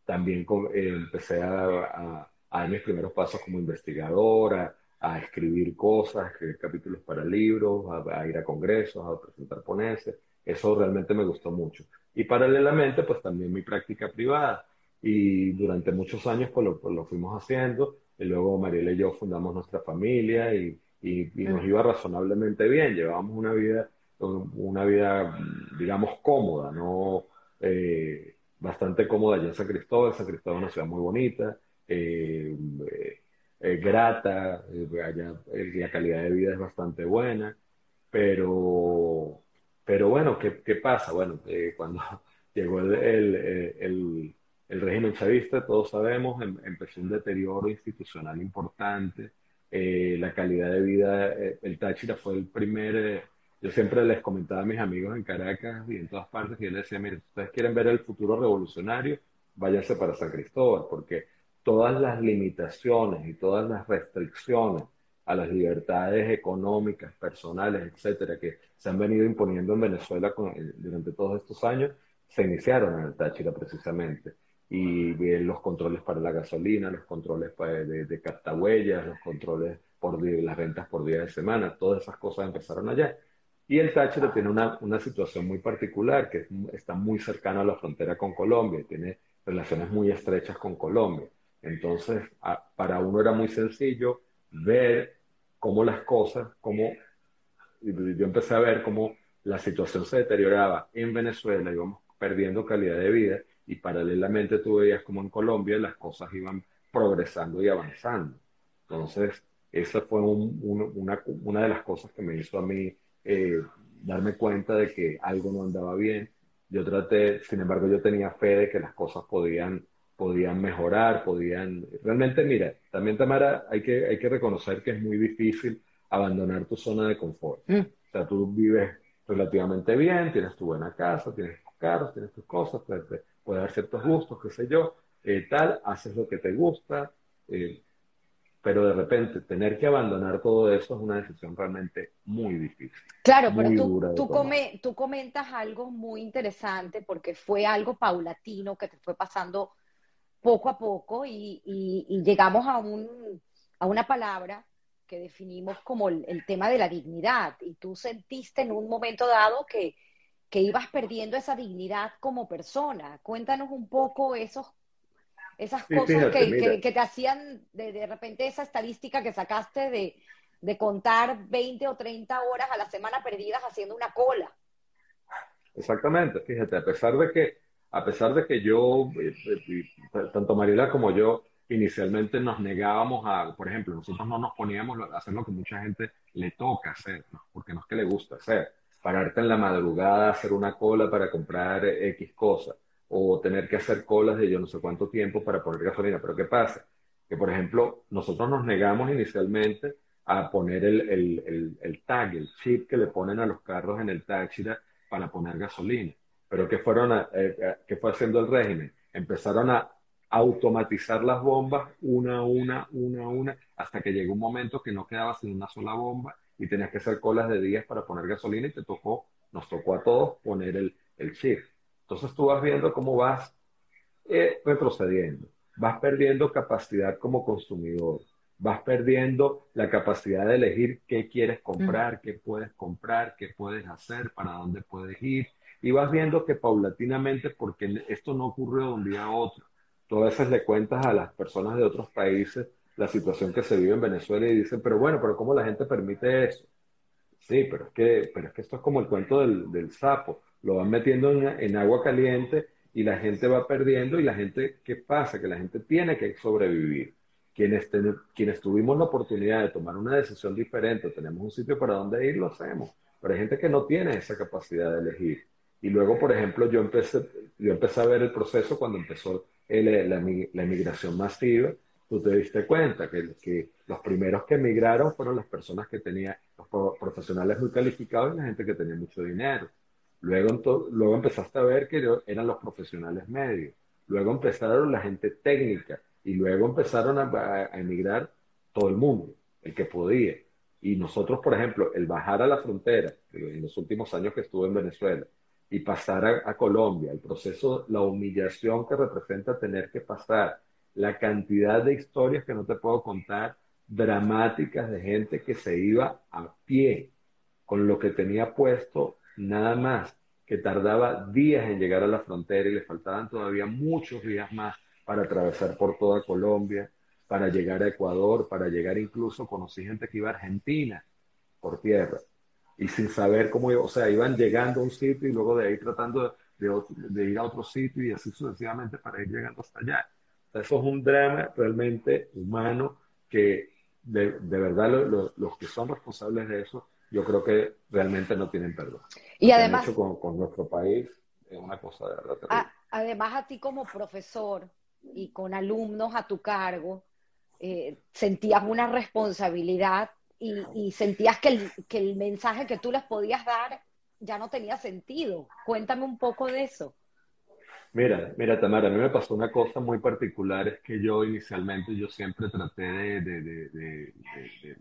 también empecé a, a, a dar mis primeros pasos como investigadora a escribir cosas, a escribir capítulos para libros, a, ir a congresos, a presentar ponencias. Eso realmente me gustó mucho. Y paralelamente, pues también mi práctica privada. Y durante muchos años pues lo, pues, lo fuimos haciendo. Y luego Mariela y yo fundamos nuestra familia y, y, nos iba razonablemente bien. Llevábamos una vida una vida, digamos, cómoda, ¿no? Eh, bastante cómoda allá en San Cristóbal. San Cristóbal es una ciudad muy bonita, eh, eh, grata, allá la calidad de vida es bastante buena, pero, pero bueno, ¿qué, qué pasa? Bueno, cuando llegó el, el, el, régimen chavista, todos sabemos, em, empezó un deterioro institucional importante, la calidad de vida, el Táchira fue el primer yo siempre les comentaba a mis amigos en Caracas y en todas partes, y yo les decía, miren, ustedes quieren ver el futuro revolucionario, váyanse para San Cristóbal, porque todas las limitaciones y todas las restricciones a las libertades económicas, personales, etcétera, que se han venido imponiendo en Venezuela durante todos estos años, se iniciaron en el Táchira precisamente. Y los controles para la gasolina, los controles de, de cartahuellas, los controles por las rentas por día de semana, todas esas cosas empezaron allá. Y el Táchira tiene una, una situación muy particular, que está muy cercano a la frontera con Colombia, tiene relaciones muy estrechas con Colombia. Entonces, para uno era muy sencillo ver cómo las cosas, cómo yo empecé a ver cómo la situación se deterioraba en Venezuela, íbamos perdiendo calidad de vida y paralelamente tú veías como en Colombia las cosas iban progresando y avanzando. Entonces, esa fue una, una de las cosas que me hizo a mí eh, darme cuenta de que algo no andaba bien. Yo traté, sin embargo, yo tenía fe de que las cosas podían, podían mejorar, podían... Realmente, mira, también Tamara, hay que, hay que reconocer que es muy difícil abandonar tu zona de confort. Mm. O sea, tú vives relativamente bien, tienes tu buena casa, tienes tus carros, tienes tus cosas, puedes, dar ciertos gustos, qué sé yo, eh, tal, haces lo que te gusta, eh, pero de repente tener que abandonar todo eso es una decisión realmente muy difícil. Claro, pero tú, tú, tú, comentas algo muy interesante porque fue algo paulatino que te fue pasando poco a poco y, y, llegamos a, un, a una palabra que definimos como el, el, tema de la dignidad y tú sentiste en un momento dado que, que ibas perdiendo esa dignidad como persona. Cuéntanos un poco esos esas cosas que, que, te hacían de, de, repente esa estadística que sacaste de, de contar 20 o 30 horas a la semana perdidas haciendo una cola. Exactamente, fíjate, a pesar de que, a pesar de que yo, eh, eh, tanto Mariela como yo, inicialmente nos negábamos a, por ejemplo, nosotros no nos poníamos a hacer lo que mucha gente le toca hacer, porque no es que le gusta hacer, pararte en la madrugada, hacer una cola para comprar X cosas o tener que hacer colas de yo no sé cuánto tiempo para poner gasolina. Pero ¿qué pasa? Que, por ejemplo, nosotros nos negamos inicialmente a poner el, el, el, tag, el chip que le ponen a los carros en el Táchira para poner gasolina. Pero ¿qué, fueron a, eh, eh, ¿qué fue haciendo el régimen? Empezaron a automatizar las bombas una a una, una a una, hasta que llegó un momento que no quedaba sin una sola bomba y tenías que hacer colas de días para poner gasolina y te tocó, nos tocó a todos poner el, el chip. Entonces tú vas viendo cómo vas eh, retrocediendo, vas perdiendo capacidad como consumidor, vas perdiendo la capacidad de elegir qué quieres comprar, qué puedes comprar, qué puedes hacer, para dónde puedes ir. Y vas viendo que paulatinamente, porque esto no ocurre de un día a otro, tú a veces le cuentas a las personas de otros países la situación que se vive en Venezuela y dicen, pero bueno, pero ¿cómo la gente permite eso? Sí, pero es que, pero es que esto es como el cuento del, del sapo lo van metiendo en, agua caliente y la gente va perdiendo y la gente, ¿qué pasa? Que la gente tiene que sobrevivir. Quienes, quienes tuvimos la oportunidad de tomar una decisión diferente, tenemos un sitio para donde ir, lo hacemos. Pero hay gente que no tiene esa capacidad de elegir. Y luego, por ejemplo, yo empecé, yo empecé a ver el proceso cuando empezó la, la, emigración masiva. Tú te diste cuenta que, que los primeros que emigraron fueron las personas que tenían, los profesionales muy calificados y la gente que tenía mucho dinero. Luego, luego empezaste a ver que eran los profesionales medios. Luego empezaron la gente técnica. Y luego empezaron a, emigrar todo el mundo, el que podía. Y nosotros, por ejemplo, el bajar a la frontera, en los últimos años que estuve en Venezuela, y pasar a, Colombia, el proceso, la humillación que representa tener que pasar, la cantidad de historias que no te puedo contar, dramáticas de gente que se iba a pie con lo que tenía puesto nada más que tardaba días en llegar a la frontera y le faltaban todavía muchos días más para atravesar por toda Colombia, para llegar a Ecuador, para llegar incluso, conocí gente que iba a Argentina por tierra. Y sin saber cómo, o sea, iban llegando a un sitio y luego de ahí tratando de, ir a otro sitio y así sucesivamente para ir llegando hasta allá. eso es un drama realmente humano que de, verdad los que son responsables de eso, yo creo que realmente no tienen perdón. Y además... con, nuestro país es una cosa de verdad terrible. además a ti como profesor y con alumnos a tu cargo, eh, sentías una responsabilidad y, sentías que el, que el mensaje que tú les podías dar ya no tenía sentido. Cuéntame un poco de eso. Mira, mira, Tamara, a mí me pasó una cosa muy particular, es que yo inicialmente, yo siempre traté de, de, de, de,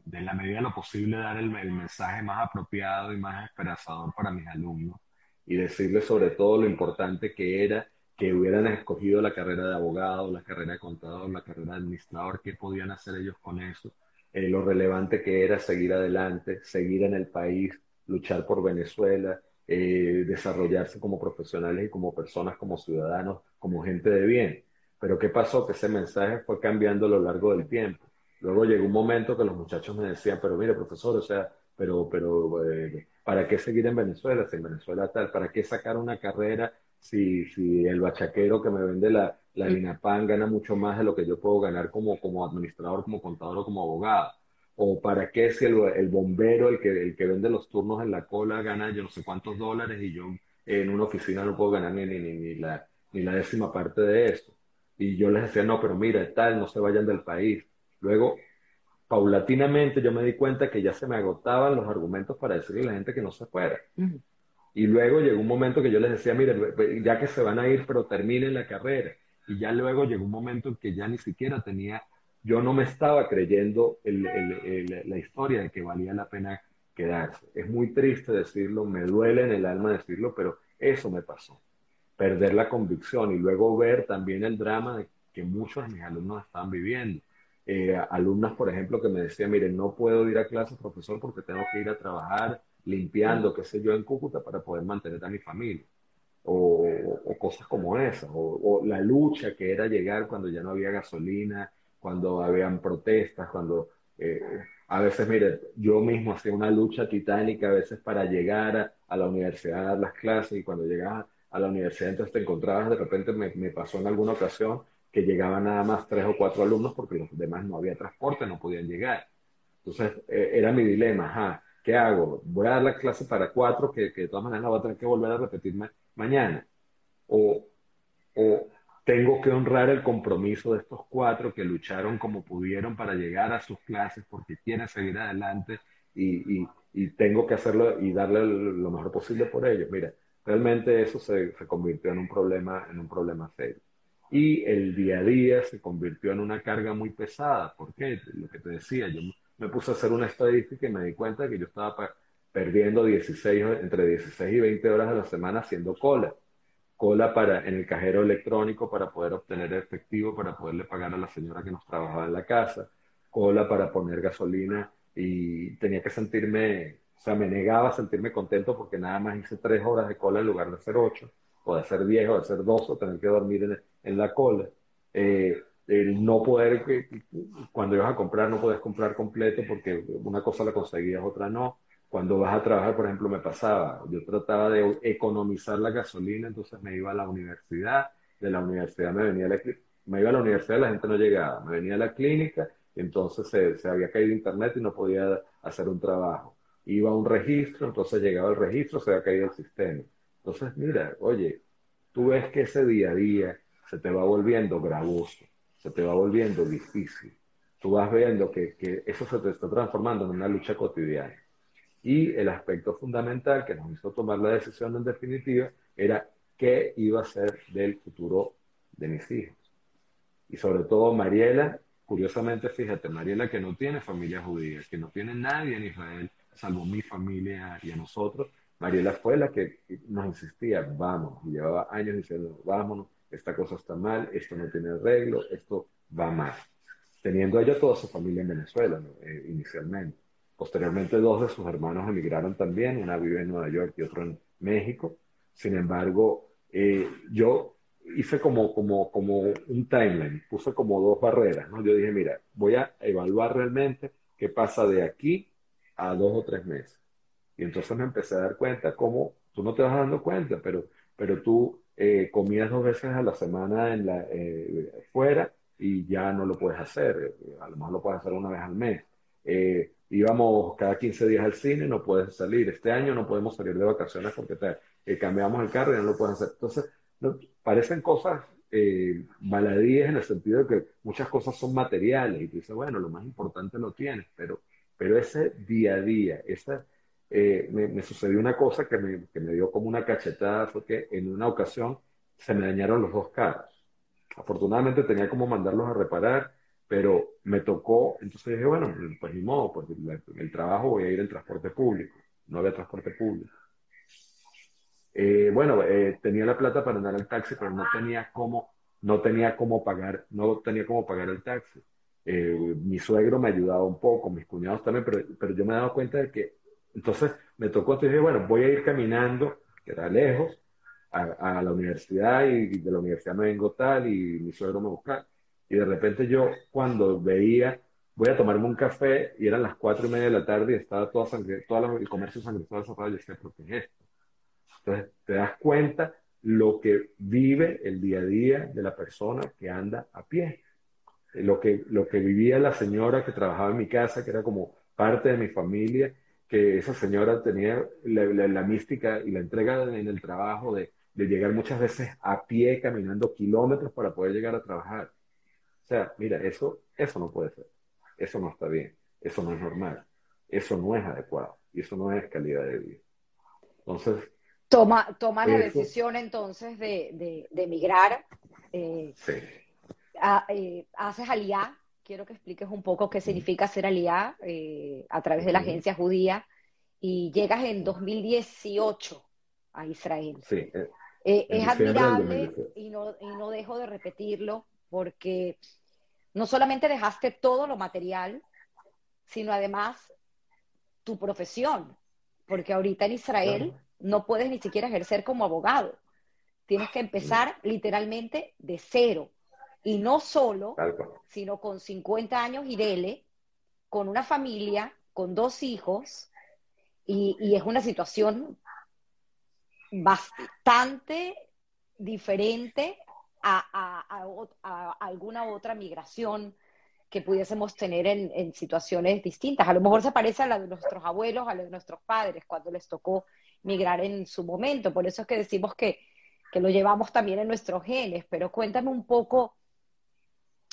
de la medida de lo posible, dar el, el, mensaje más apropiado y más esperanzador para mis alumnos y decirles sobre todo lo importante que era que hubieran escogido la carrera de abogado, la carrera de contador, la carrera de administrador, qué podían hacer ellos con eso, eh, lo relevante que era seguir adelante, seguir en el país, luchar por Venezuela, eh, desarrollarse como profesionales y como personas, como ciudadanos, como gente de bien. Pero ¿qué pasó? Que ese mensaje fue cambiando a lo largo del tiempo. Luego llegó un momento que los muchachos me decían, pero mire, profesor, o sea, pero, pero, eh, ¿para qué seguir en Venezuela? Si en Venezuela tal, ¿para qué sacar una carrera si, si el bachaquero que me vende la, la INAPAN gana mucho más de lo que yo puedo ganar como, como administrador, como contador o como abogado? ¿O para qué si el, el, bombero, el que, el que vende los turnos en la cola, gana yo no sé cuántos dólares y yo en una oficina no puedo ganar ni, ni, ni, la, ni la décima parte de esto? Y yo les decía, no, pero mira, tal, no se vayan del país. Luego, paulatinamente yo me di cuenta que ya se me agotaban los argumentos para decirle a la gente que no se fuera. Y luego llegó un momento que yo les decía, mire, ya que se van a ir, pero terminen la carrera. Y ya luego llegó un momento en que ya ni siquiera tenía, yo no me estaba creyendo la historia de que valía la pena quedarse. Es muy triste decirlo, me duele en el alma decirlo, pero eso me pasó. Perder la convicción y luego ver también el drama de que muchos de mis alumnos están viviendo. Eh, alumnas, por ejemplo, que me decían, miren, no puedo ir a clase, profesor, porque tengo que ir a trabajar limpiando, qué sé yo, en Cúcuta para poder mantener a mi familia. O, cosas como esas, o, la lucha que era llegar cuando ya no había gasolina, cuando habían protestas, cuando eh, a veces, mire, yo mismo hacía una lucha titánica a veces para llegar a, la universidad a dar las clases y cuando llegaba a la universidad entonces te encontrabas, de repente me, me pasó en alguna ocasión que llegaban nada más tres o cuatro alumnos porque los demás no había transporte, no podían llegar. Entonces eh, era mi dilema, ajá, ¿qué hago? Voy a dar la clase para cuatro que, que de todas maneras la voy a tener que volver a repetir mañana. O, o tengo que honrar el compromiso de estos cuatro que lucharon como pudieron para llegar a sus clases porque quieren seguir adelante y, y, y tengo que hacerlo y darle lo mejor posible por ellos. Mira, realmente eso se, se convirtió en un problema, en un problema serio y el día a día se convirtió en una carga muy pesada. ¿Por qué? Lo que te decía, yo me puse a hacer una estadística y me di cuenta que yo estaba perdiendo 16, entre 16 y 20 horas a la semana haciendo cola. Cola para, en el cajero electrónico para poder obtener efectivo, para poderle pagar a la señora que nos trabajaba en la casa. Cola para poner gasolina y tenía que sentirme, o sea, me negaba a sentirme contento porque nada más hice tres horas de cola en lugar de hacer ocho, o de hacer diez, o de hacer dos, o tener que dormir en en la cola. Eh, el no poder, cuando ibas a comprar, no puedes comprar completo porque una cosa la conseguías, otra no. Cuando vas a trabajar, por ejemplo, me pasaba, yo trataba de economizar la gasolina, entonces me iba a la universidad, de la universidad me venía a la me iba a la universidad, la gente no llegaba, me venía a la clínica, entonces se, se había caído internet y no podía hacer un trabajo. Iba a un registro, entonces llegaba el registro, se había caído el sistema. Entonces, mira, oye, tú ves que ese día a día, se te va volviendo gravoso, se te va volviendo difícil. Tú vas viendo que, que eso se te está transformando en una lucha cotidiana. Y el aspecto fundamental que nos hizo tomar la decisión en definitiva era qué iba a ser del futuro de mis hijos. Y sobre todo Mariela, curiosamente, fíjate, Mariela que no tiene familia judía, que no tiene nadie en Israel, salvo mi familia y a nosotros, Mariela fue la que nos insistía, vamos, llevaba años diciendo, vámonos, esta cosa está mal, esto no tiene arreglo, esto va mal. Teniendo ella toda su familia en Venezuela eh, inicialmente. Posteriormente dos de sus hermanos emigraron también, una vive en Nueva York y otro en México. Sin embargo, eh, yo hice como, como, como un timeline, puse como dos barreras. ¿no? Yo dije, mira, voy a evaluar realmente qué pasa de aquí a dos o tres meses. Y entonces me empecé a dar cuenta cómo tú no te vas dando cuenta, pero, pero tú eh, comías dos veces a la semana en la, eh, fuera y ya no lo puedes hacer. A lo mejor lo puedes hacer una vez al mes. Eh, íbamos cada 15 días al cine, no puedes salir. Este año no podemos salir de vacaciones porque te, cambiamos el carro y no lo puedes hacer. Entonces, parecen cosas eh, baladíes en el sentido de que muchas cosas son materiales y tú dices, bueno, lo más importante lo tienes, pero, pero ese día a día, esa, eh, me, sucedió una cosa que me, que me dio como una cachetada, fue que en una ocasión se me dañaron los dos carros. Afortunadamente tenía como mandarlos a reparar, pero me tocó, entonces dije, bueno, pues ni modo, pues el, trabajo voy a ir en transporte público, no había transporte público. Eh, bueno, eh, tenía la plata para andar al taxi, pero no tenía cómo, no tenía cómo pagar, no tenía cómo pagar el taxi. Eh, mi suegro me ayudaba un poco, mis cuñados también, pero, pero yo me daba cuenta de que, entonces me tocó, entonces dije, bueno, voy a ir caminando, que era lejos, a, la universidad y, de la universidad me vengo tal y mi suegro me busca. Y de repente yo cuando veía, voy a tomarme un café y eran las cuatro y media de la tarde y estaba toda sangre, todo el comercio sangriento cerrado yo decía, ¿pero qué es esto? Entonces te das cuenta lo que vive el día a día de la persona que anda a pie. Lo que, lo que vivía la señora que trabajaba en mi casa, que era como parte de mi familia, que esa señora tenía la, mística y la entrega en el trabajo de, de, llegar muchas veces a pie, caminando kilómetros para poder llegar a trabajar. O sea, mira, eso, eso no puede ser. Eso no está bien. Eso no es normal. Eso no es adecuado. Y eso no es calidad de vida. Entonces, Toma, toma la decisión entonces de, de, de emigrar. Eh, sí. Eh, haces aliá. Quiero que expliques un poco qué significa ser aliá eh, a través de la agencia judía. Y llegas en 2018 a Israel. Sí. es admirable y no, y no dejo de repetirlo porque no solamente dejaste todo lo material, sino además tu profesión. Porque ahorita en Israel no puedes ni siquiera ejercer como abogado. Tienes que empezar literalmente de cero. Y no solo, sino con 50 años y dele, con una familia, con dos hijos, y, es una situación bastante diferente a, alguna otra migración que pudiésemos tener en, en, situaciones distintas. A lo mejor se parece a la de nuestros abuelos, a la de nuestros padres, cuando les tocó migrar en su momento. Por eso es que decimos que, lo llevamos también en nuestros genes. Pero cuéntame un poco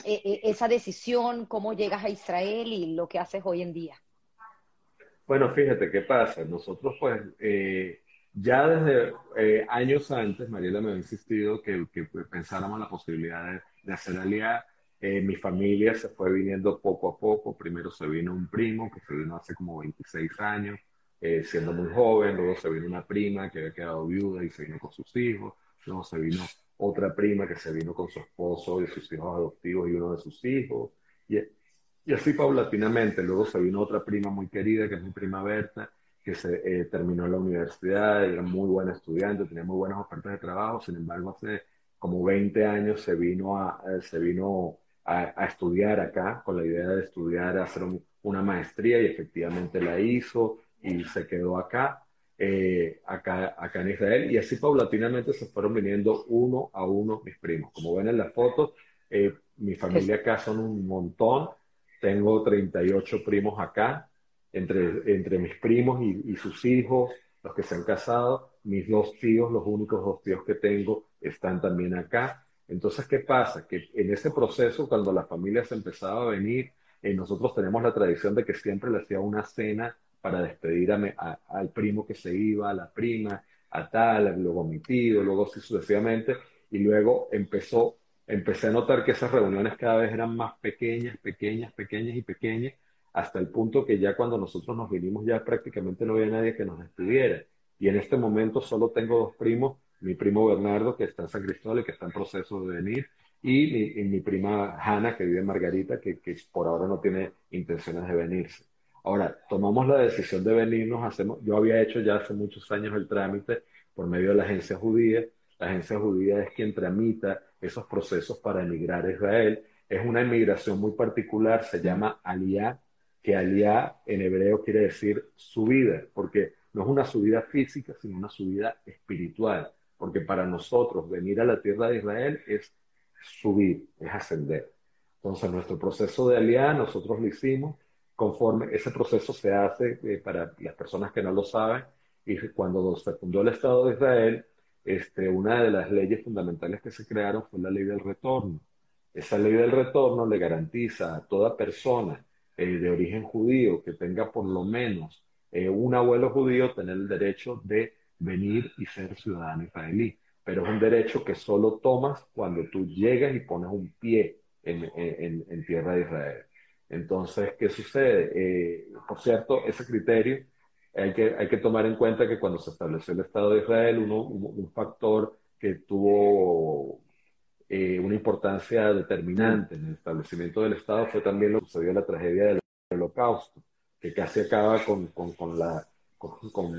eh, eh, esa decisión, cómo llegas a Israel y lo que haces hoy en día. Bueno, fíjate qué pasa. Nosotros, pues, eh, ya desde años antes, Mariela me ha insistido que, que pensáramos la posibilidad de, de hacer alianza. mi familia se fue viniendo poco a poco. Primero se vino un primo que se vino hace como 26 años. Eh, siendo muy joven, luego se vino una prima que había quedado viuda y se vino con sus hijos, luego se vino otra prima que se vino con su esposo y sus hijos adoptivos y uno de sus hijos, y, y así paulatinamente, luego se vino otra prima muy querida, que es mi prima Berta, que se eh, terminó la universidad, era muy buena estudiante, tenía muy buenas ofertas de trabajo, sin embargo hace como 20 años se vino a, eh, se vino a, a, estudiar acá con la idea de estudiar, hacer una maestría y efectivamente la hizo, y se quedó acá, eh, acá, acá en Israel, y así paulatinamente se fueron viniendo uno a uno mis primos. Como ven en las fotos, eh, mi familia acá son un montón, tengo 38 primos acá, entre, entre mis primos y, sus hijos, los que se han casado, mis dos tíos, los únicos dos tíos que tengo, están también acá. Entonces, ¿qué pasa? Que en ese proceso, cuando la familia se empezaba a venir, eh, nosotros tenemos la tradición de que siempre le hacía una cena para despedir al primo que se iba, a la prima, a tal, luego a mi tío, luego así sucesivamente, y luego empezó, empecé a notar que esas reuniones cada vez eran más pequeñas, pequeñas, pequeñas y pequeñas, hasta el punto que ya cuando nosotros nos vinimos ya prácticamente no había nadie que nos despidiera. Y en este momento solo tengo dos primos, mi primo Bernardo, que está en San Cristóbal y que está en proceso de venir, y mi, prima Hanna, que vive en Margarita, que, que por ahora no tiene intenciones de venirse. Ahora, tomamos la decisión de venirnos, hacemos, yo había hecho ya hace muchos años el trámite por medio de la agencia judía. La agencia judía es quien tramita esos procesos para emigrar a Israel. Es una emigración muy particular, se llama Aliyah, que Aliyah en hebreo quiere decir subida, porque no es una subida física, sino una subida espiritual, porque para nosotros venir a la tierra de Israel es subir, es ascender. Entonces, nuestro proceso de alianza, nosotros lo hicimos conforme ese proceso se hace eh, para las personas que no lo saben, y cuando se fundó el Estado de Israel, este, una de las leyes fundamentales que se crearon fue la ley del retorno. Esa ley del retorno le garantiza a toda persona eh, de origen judío que tenga por lo menos eh, un abuelo judío tener el derecho de venir y ser ciudadano israelí. Pero es un derecho que solo tomas cuando tú llegas y pones un pie en, tierra de Israel. Entonces, ¿qué sucede? Eh, por cierto, ese criterio hay que, hay que tomar en cuenta que cuando se estableció el Estado de Israel, uno, un, factor que tuvo eh, una importancia determinante en el establecimiento del Estado fue también lo que sucedió en la tragedia del Holocausto, que casi acaba con, con, con la, con,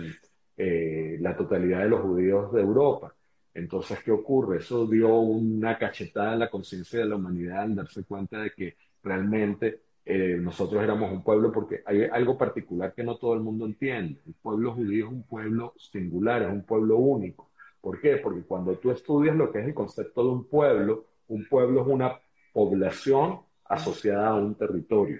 eh, la totalidad de los judíos de Europa. Entonces, ¿qué ocurre? Eso dio una cachetada en la conciencia de la humanidad al darse cuenta de que realmente eh, nosotros éramos un pueblo porque hay algo particular que no todo el mundo entiende. El pueblo judío es un pueblo singular, es un pueblo único. ¿Por qué? Porque cuando tú estudias lo que es el concepto de un pueblo, un pueblo es una población asociada a un territorio,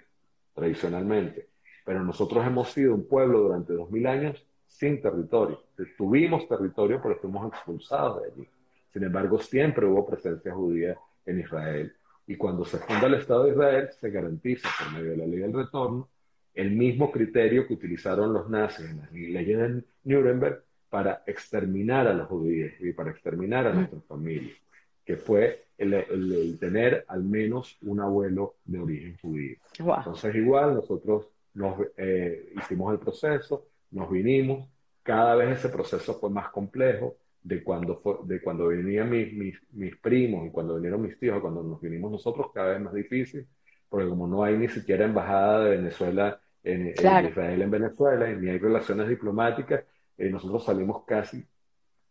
tradicionalmente. Pero nosotros hemos sido un pueblo durante dos mil años sin territorio. Tuvimos territorio, pero fuimos expulsados de allí. Sin embargo, siempre hubo presencia judía en Israel. Y cuando se funda el Estado de Israel, se garantiza por medio de la ley del retorno el mismo criterio que utilizaron los nazis en las leyes de Nuremberg para exterminar a los judíos y para exterminar a nuestras familias, que fue el, tener al menos un abuelo de origen judío. Entonces igual nosotros nos eh, hicimos el proceso, nos vinimos, cada vez ese proceso fue más complejo, de cuando, fue, de cuando venían mis, mis, mis, primos y cuando vinieron mis tíos, cuando nos vinimos nosotros, cada vez más difícil, porque como no hay ni siquiera embajada de Venezuela en, Israel en Venezuela, ni hay relaciones diplomáticas, eh, nosotros salimos casi,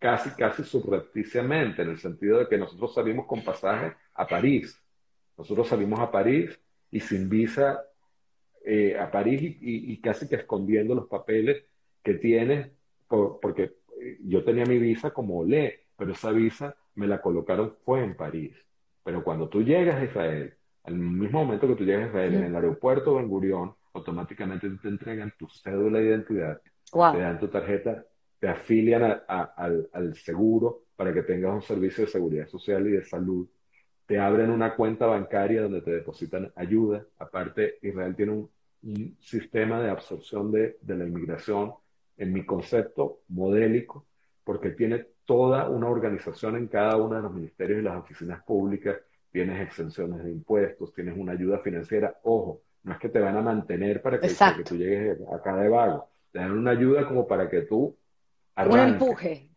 casi, casi subrepticiamente, en el sentido de que nosotros salimos con pasaje a París. Nosotros salimos a París y sin visa eh, a París y, y, casi que escondiendo los papeles que tiene, porque yo tenía mi visa como Olé, pero esa visa me la colocaron fue en París. Pero cuando tú llegas a Israel, al mismo momento que tú llegas a Israel, en el aeropuerto de Ben Gurión, automáticamente te entregan tu cédula de identidad, te dan tu tarjeta, te afilian al, al seguro para que tengas un servicio de seguridad social y de salud, te abren una cuenta bancaria donde te depositan ayuda. Aparte, Israel tiene un, un sistema de absorción de, de la inmigración en mi concepto modélico, porque tiene toda una organización en cada uno de los ministerios y las oficinas públicas, tienes exenciones de impuestos, tienes una ayuda financiera, ojo, no es que te van a mantener para que, tú llegues acá de vago, te dan una ayuda como para que tú... un empuje.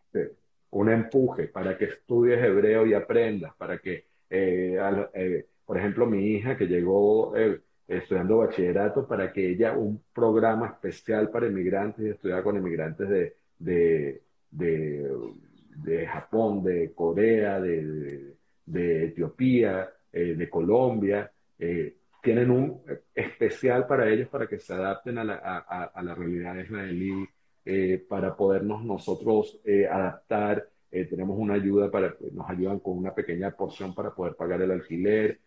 un empuje para que estudies hebreo y aprendas, para que, eh, eh, por ejemplo, mi hija que llegó... Eh, estudiando bachillerato para que ella, un programa especial para inmigrantes, y estudiar con inmigrantes de, de, de, Japón, de Corea, de, de Etiopía, eh, de Colombia, eh, tienen un especial para ellos para que se adapten a la, a, la realidad israelí, eh, para podernos nosotros adaptar. tenemos una ayuda para, nos ayudan con una pequeña porción para poder pagar el alquiler,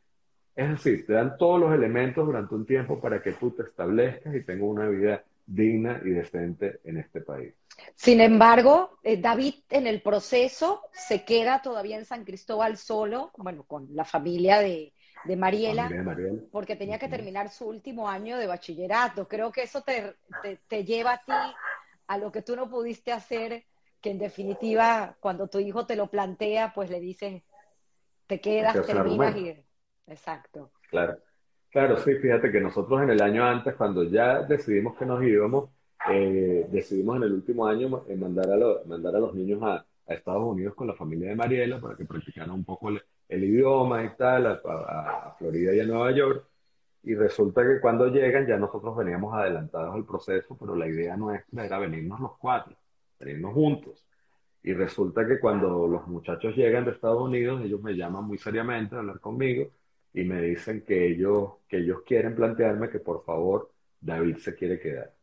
es decir, te dan todos los elementos durante un tiempo para que tú te establezcas y tengas una vida digna y decente en este país. Sin embargo, eh, David en el proceso se queda todavía en San Cristóbal solo, bueno, con la familia de, Mariela, porque tenía que terminar su último año de bachillerato. Creo que eso te, te, lleva a ti a lo que tú no pudiste hacer, que en definitiva, cuando tu hijo te lo plantea, pues le dices, te quedas, terminas y Exacto. Claro. Claro, sí, fíjate que nosotros en el año antes, cuando ya decidimos que nos íbamos, eh, decidimos en el último año eh, mandar, a mandar a los niños a, Estados Unidos con la familia de Mariela para que practicaran un poco el, idioma y tal, a, Florida y a Nueva York. Y resulta que cuando llegan ya nosotros veníamos adelantados al proceso, pero la idea nuestra era venirnos los cuatro, venirnos juntos. Y resulta que cuando los muchachos llegan de Estados Unidos, ellos me llaman muy seriamente a hablar conmigo y me dicen que ellos, que ellos quieren plantearme que por favor David se quiere quedar,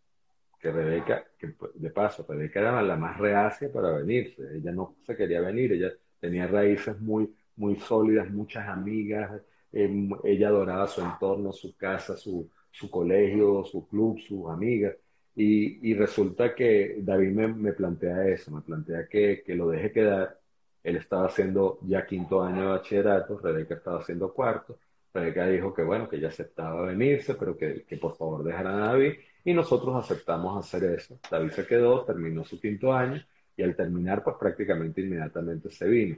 que Rebeca, que de paso, Rebeca era la más reacia para venirse. Ella no se quería venir, ella tenía raíces muy, muy sólidas, muchas amigas, em, ella adoraba su entorno, su casa, su, su colegio, su club, sus amigas. Y, y resulta que David me, me, plantea eso, me plantea que, que lo deje quedar. Él estaba haciendo ya quinto año de bachillerato, Rebeca estaba haciendo cuarto. Rebeca dijo que bueno, que ella aceptaba venirse, pero que, que por favor dejaran a David. Y nosotros aceptamos hacer eso. David se quedó, terminó su quinto año y al terminar, pues prácticamente inmediatamente se vino.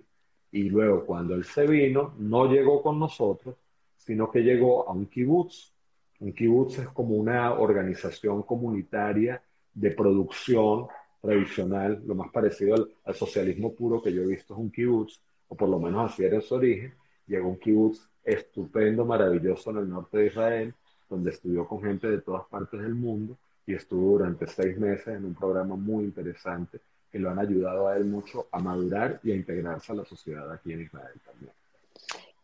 Y luego cuando él se vino, no llegó con nosotros, sino que llegó a un kibutz. Un kibutz es como una organización comunitaria de producción tradicional, lo más parecido al, al, socialismo puro que yo he visto es un kibutz, o por lo menos así era su origen. Llegó un kibutz estupendo, maravilloso en el norte de Israel, donde estudió con gente de todas partes del mundo y estuvo durante seis meses en un programa muy interesante que lo han ayudado a él mucho a madurar y a integrarse a la sociedad aquí en Israel también.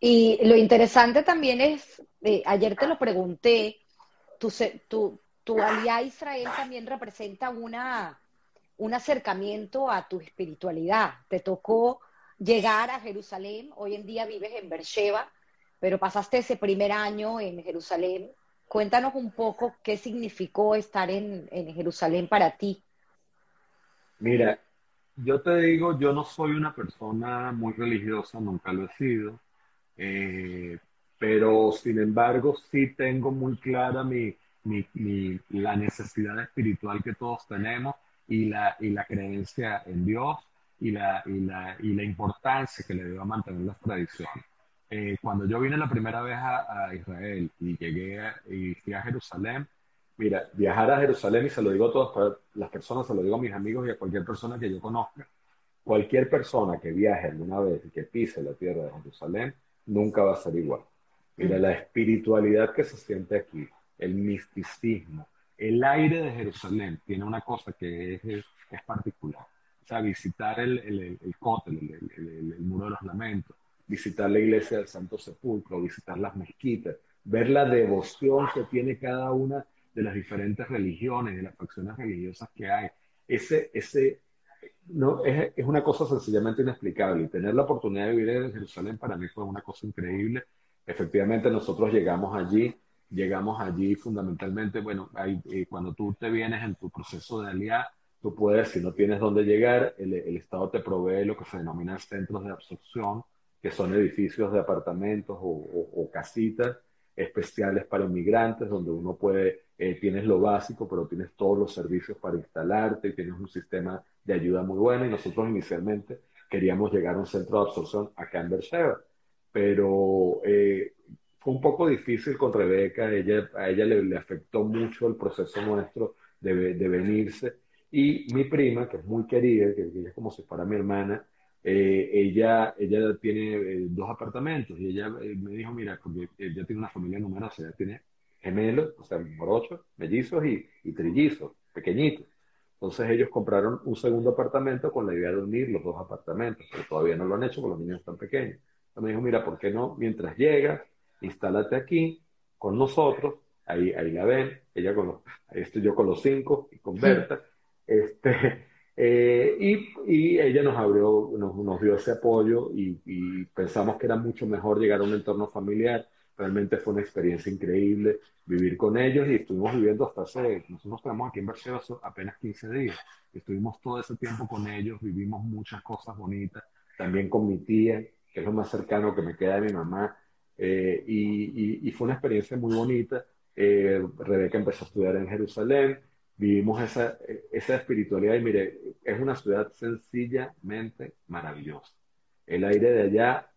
Y lo interesante también es, eh, ayer te lo pregunté, tu, tu, tu Israel también representa una, un acercamiento a tu espiritualidad. Te tocó llegar a Jerusalén, hoy en día vives en Beersheba, pero pasaste ese primer año en Jerusalén. Cuéntanos un poco qué significó estar en Jerusalén para ti. Mira, yo te digo, yo no soy una persona muy religiosa, nunca lo he sido, eh, pero sin embargo sí tengo muy clara mi, la necesidad espiritual que todos tenemos y la, y la creencia en Dios y la, y, la, y la importancia que le debo mantener las tradiciones. Eh, cuando yo vine la primera vez a, a Israel y llegué a, y fui a Jerusalén, Mira, viajar a Jerusalén, y se lo digo a todas las personas, se lo digo a mis amigos y a cualquier persona que yo conozca, cualquier persona que viaje alguna vez y que pise la tierra de Jerusalén, nunca va a ser igual. Mira, la espiritualidad que se siente aquí, el misticismo, el aire de Jerusalén tiene una cosa que es, es, particular. O sea, visitar el, el, el, el el, el, muro de los lamentos, visitar la iglesia del Santo Sepulcro, visitar las mezquitas, ver la devoción que tiene cada una de las diferentes religiones, de las facciones religiosas que hay. Ese, ese, no, es, es, una cosa sencillamente inexplicable. Y tener la oportunidad de vivir en Jerusalén para mí fue una cosa increíble. Efectivamente, nosotros llegamos allí, llegamos allí fundamentalmente, bueno, eh, cuando tú te vienes en tu proceso de aliar, tú puedes, si no tienes dónde llegar, el, el Estado te provee lo que se denomina centros de absorción, que son edificios de apartamentos o casitas especiales para inmigrantes, donde uno puede, eh, tienes lo básico, pero tienes todos los servicios para instalarte y tienes un sistema de ayuda muy bueno. Y nosotros inicialmente queríamos llegar a un centro de absorción acá en pero eh, fue un poco difícil con Rebeca, ella, a ella le, le afectó mucho el proceso nuestro de, de, venirse. Y mi prima, que es muy querida, que, que es como si fuera mi hermana, eh, ella, ella tiene eh, dos apartamentos y ella eh, me dijo, mira, porque ella tiene una familia numerosa, ella tiene gemelos, o sea, morochos, mellizos y, y trillizos, pequeñitos. Entonces ellos compraron un segundo apartamento con la idea de unir los dos apartamentos, pero todavía no lo han hecho porque los niños están pequeños. Entonces me dijo, mira, ¿por qué no? Mientras llegas, instálate aquí con nosotros, ahí, ahí la ven, ella con los, ahí estoy yo con los cinco y con Berta, este, eh, y, y, ella nos abrió, nos, nos dio ese apoyo y, y, pensamos que era mucho mejor llegar a un entorno familiar. Realmente fue una experiencia increíble vivir con ellos y estuvimos viviendo hasta hace, nosotros quedamos aquí en Barcelona apenas 15 días. Estuvimos todo ese tiempo con ellos, vivimos muchas cosas bonitas, también con mi tía, que es lo más cercano que me queda de mi mamá. Eh, y, y, fue una experiencia muy bonita. Eh, Rebeca empezó a estudiar en Jerusalén, vivimos esa, esa espiritualidad y mire, es una ciudad sencillamente maravillosa. El aire de allá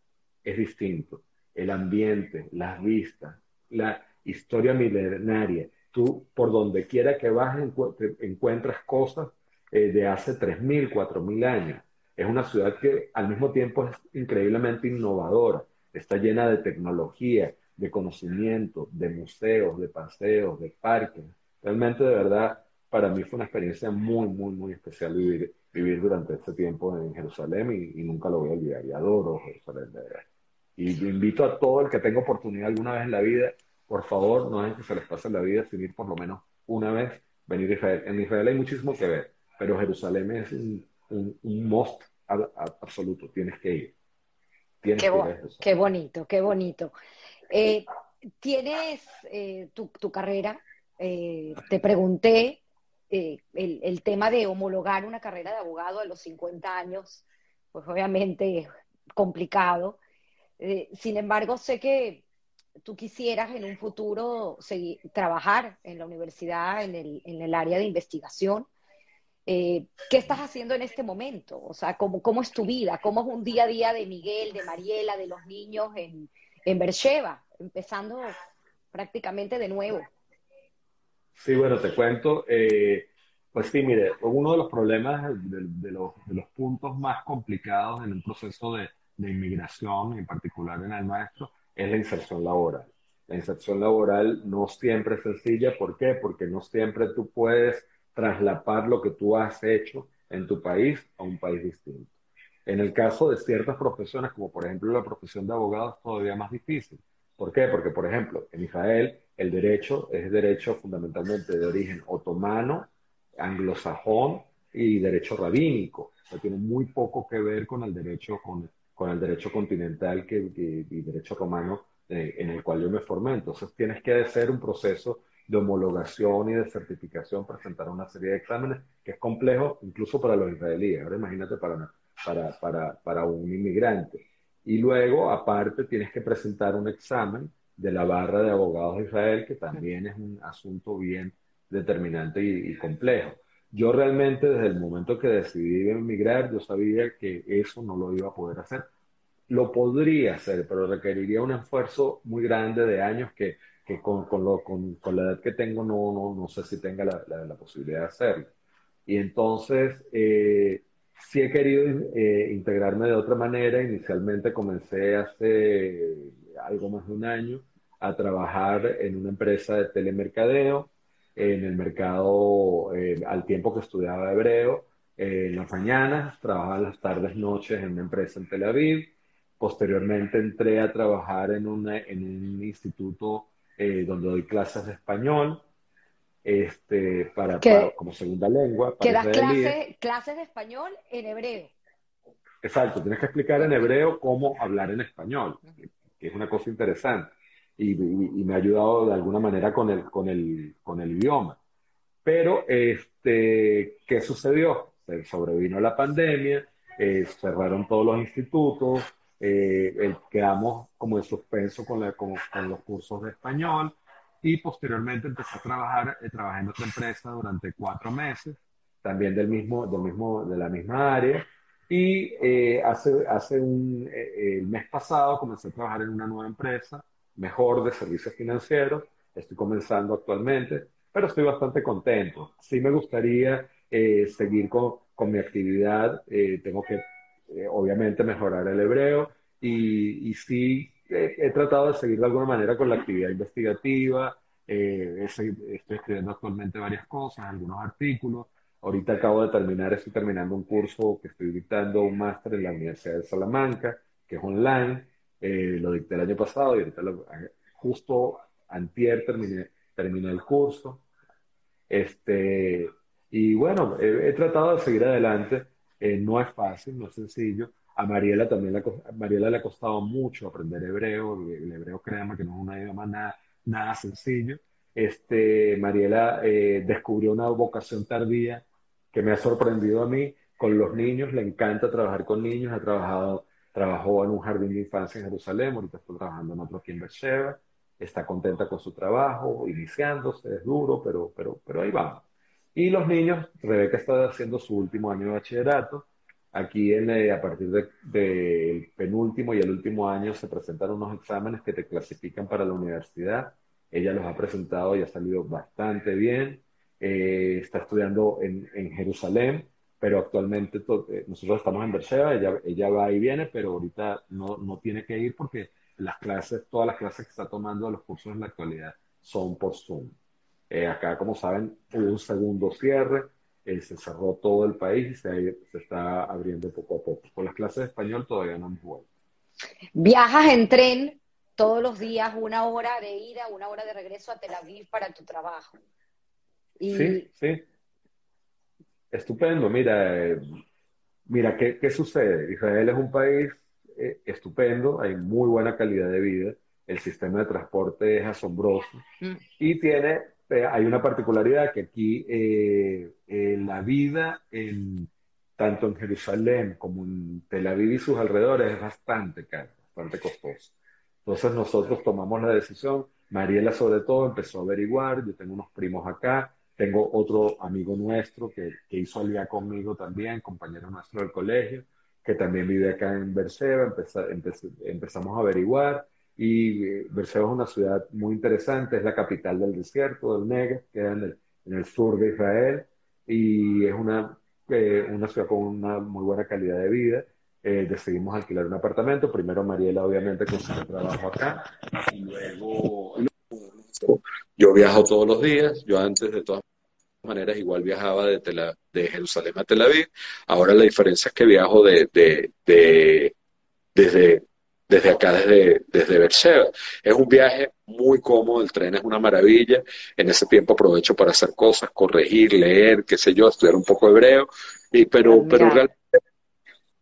es distinto, el ambiente, las vistas, la historia milenaria. Tú, por donde quiera que vas, encuentras cosas eh, de hace 3.000, 4.000 años. Es una ciudad que al mismo tiempo es increíblemente innovadora, está llena de tecnología, de conocimiento, de museos, de paseos, de parques. Realmente, de verdad, para mí fue una experiencia muy, muy, muy especial vivir, vivir durante este tiempo en Jerusalén y, y nunca lo voy a olvidar. Y adoro Jerusalén, de verdad. Y invito a todo el que tenga oportunidad alguna vez en la vida, por favor, no es que se les pase la vida sin ir por lo menos una vez venir a Israel. En Israel hay muchísimo que ver, pero Jerusalén es un, un, must absoluto, tienes que ir. Tienes qué, que ir qué bonito, qué bonito. Eh, tienes eh, tu, tu, carrera, eh, te pregunté el, el, tema de homologar una carrera de abogado a los 50 años, pues obviamente es complicado. sin embargo, sé que tú quisieras en un futuro seguir, trabajar en la universidad, en el, en el área de investigación. Eh, ¿Qué estás haciendo en este momento? O sea, ¿cómo, ¿cómo es tu vida? ¿Cómo es un día a día de Miguel, de Mariela, de los niños en, en Bercheva, empezando prácticamente de nuevo? Sí, bueno, te cuento. Eh, pues sí, mire, uno de los problemas, de, de, los, de, los, puntos más complicados en el proceso de, de inmigración, en particular en el maestro, es la inserción laboral. La inserción laboral no siempre es sencilla. ¿Por qué? Porque no siempre tú puedes traslapar lo que tú has hecho en tu país a un país distinto. En el caso de ciertas profesiones, como por ejemplo la profesión de abogado, es todavía más difícil. ¿Por qué? Porque, por ejemplo, en Israel el derecho es derecho fundamentalmente de origen otomano, anglosajón y derecho rabínico. O tiene muy poco que ver con el derecho, con, el derecho continental y derecho romano eh, en el cual yo me formé. Entonces tienes que hacer un proceso de homologación y de certificación, presentar una serie de exámenes que es complejo incluso para los israelíes. Ahora imagínate para, para, para, para un inmigrante. Y luego, aparte, tienes que presentar un examen de la barra de abogados de Israel, que también es un asunto bien determinante y complejo. Yo realmente desde el momento que decidí emigrar, yo sabía que eso no lo iba a poder hacer. Lo podría hacer, pero requeriría un esfuerzo muy grande de años que, que con, con, lo, con, con, la edad que tengo no, no, no sé si tenga la, la, posibilidad de hacerlo. Y entonces, eh, sí he querido eh, integrarme de otra manera. Inicialmente comencé hace algo más de un año a trabajar en una empresa de telemercadeo en el mercado eh, al tiempo que estudiaba hebreo. Eh, en las mañanas, trabajaba las tardes, noches en una empresa en Tel Aviv. Posteriormente entré a trabajar en, una, en un instituto eh, donde doy clases de español este, para, como segunda lengua. que das clases, clases de español en hebreo. Exacto, tienes que explicar en hebreo cómo hablar en español, es una cosa interesante y, me ha ayudado de alguna manera con el, con el, con el idioma. Pero, este, ¿qué sucedió? Se sobrevino la pandemia, eh, cerraron todos los institutos, eh, quedamos como en suspenso con, la, con, los cursos de español y posteriormente empecé a trabajar, eh, trabajé en otra empresa durante cuatro meses, también del mismo, del mismo, de la misma área. Y eh, hace, hace un, el mes pasado comencé a trabajar en una nueva empresa mejor de servicios financieros. Estoy comenzando actualmente, pero estoy bastante contento. Sí me gustaría eh, seguir con, con, mi actividad. Eh, tengo que, eh, obviamente, mejorar el hebreo y, y sí he tratado de seguir de alguna manera con la actividad investigativa. estoy escribiendo actualmente varias cosas, algunos artículos. Ahorita acabo de terminar, estoy terminando un curso que estoy dictando un máster en la Universidad de Salamanca, que es online eh, lo dicté el año pasado y ahorita justo antier terminé, terminé el curso. Este, y bueno, he, tratado de seguir adelante. Eh, no es fácil, no es sencillo. A Mariela también le, a Mariela le ha costado mucho aprender hebreo. El, hebreo, créanme que no es un idioma nada, nada sencillo. Este, Mariela eh, descubrió una vocación tardía que me ha sorprendido a mí con los niños. Le encanta trabajar con niños. Ha trabajado Trabajó en un jardín de infancia en Jerusalén, ahorita está trabajando en otro aquí en Beersheba. Está contenta con su trabajo, iniciándose, es duro, pero, pero, pero ahí vamos. Y los niños, Rebeca está haciendo su último año de bachillerato. Aquí en, eh, a partir del de, penúltimo y el último año se presentan unos exámenes que te clasifican para la universidad. Ella los ha presentado y ha salido bastante bien. Eh, está estudiando en, Jerusalén pero actualmente eh, nosotros estamos en Beersheba, ella, va y viene, pero ahorita no, no tiene que ir porque las clases, todas las clases que está tomando de los cursos en la actualidad son por Zoom. Eh, acá, como saben, hubo un segundo cierre, eh, se cerró todo el país y se, se, está abriendo poco a poco. Con las clases de español todavía no hemos vuelto. ¿Viajas en tren todos los días, una hora de ida, una hora de regreso a Tel Aviv para tu trabajo? Sí, sí. Estupendo. Mira, eh, mira, ¿qué, ¿qué, sucede? Israel es un país eh, estupendo, hay muy buena calidad de vida, el sistema de transporte es asombroso mm. y tiene, eh, hay una particularidad que aquí la vida en, tanto en Jerusalén como en Tel Aviv y sus alrededores es bastante cara, bastante costosa. Entonces nosotros tomamos la decisión, Mariela sobre todo empezó a averiguar, yo tengo unos primos acá, tengo otro amigo nuestro que, que hizo alía conmigo también, compañero nuestro del colegio, que también vive acá en Berseba, empezamos a averiguar y eh, Berseba es una ciudad muy interesante, es la capital del desierto, del Negev, queda en el, en el sur de Israel y es una, eh, una ciudad con una muy buena calidad de vida. Eh, decidimos alquilar un apartamento. Primero Mariela obviamente consiguió trabajo acá y luego yo viajo todos los días. Yo antes de todas maneras igual viajaba de, de Jerusalén a Tel Aviv. Ahora la diferencia es que viajo de, de, desde, desde acá, desde, desde. Es un viaje muy cómodo, el tren es una maravilla. En ese tiempo aprovecho para hacer cosas, corregir, leer, qué sé yo, estudiar un poco hebreo. Y, pero, pero realmente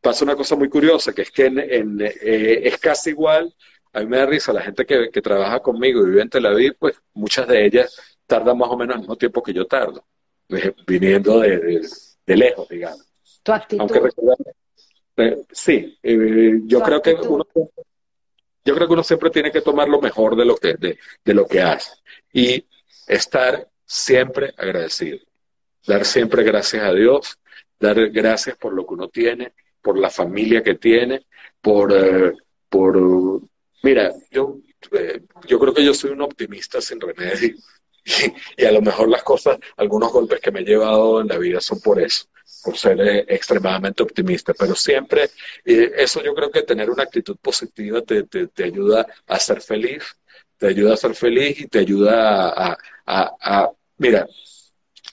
pasa una cosa muy curiosa, que es que en, eh, es casi igual a mí me da risa la gente que, que, trabaja conmigo y vive en Tel Aviv, pues muchas de ellas tardan más o menos el mismo tiempo que yo tardo, eh, viniendo de, de, lejos, digamos. Tu actitud. Aunque eh, sí, eh, yo creo que uno, yo creo que uno siempre tiene que tomar lo mejor de lo que, de, de lo que hace y estar siempre agradecido, dar siempre gracias a Dios, dar gracias por lo que uno tiene, por la familia que tiene, por, por mira, yo, yo creo que yo soy un optimista sin remedio. Y, a lo mejor las cosas, algunos golpes que me he llevado en la vida son por eso, por ser eh, extremadamente optimista, pero siempre, eh, eso yo creo que tener una actitud positiva te, te, ayuda a ser feliz, te ayuda a ser feliz y te ayuda a, a, mira,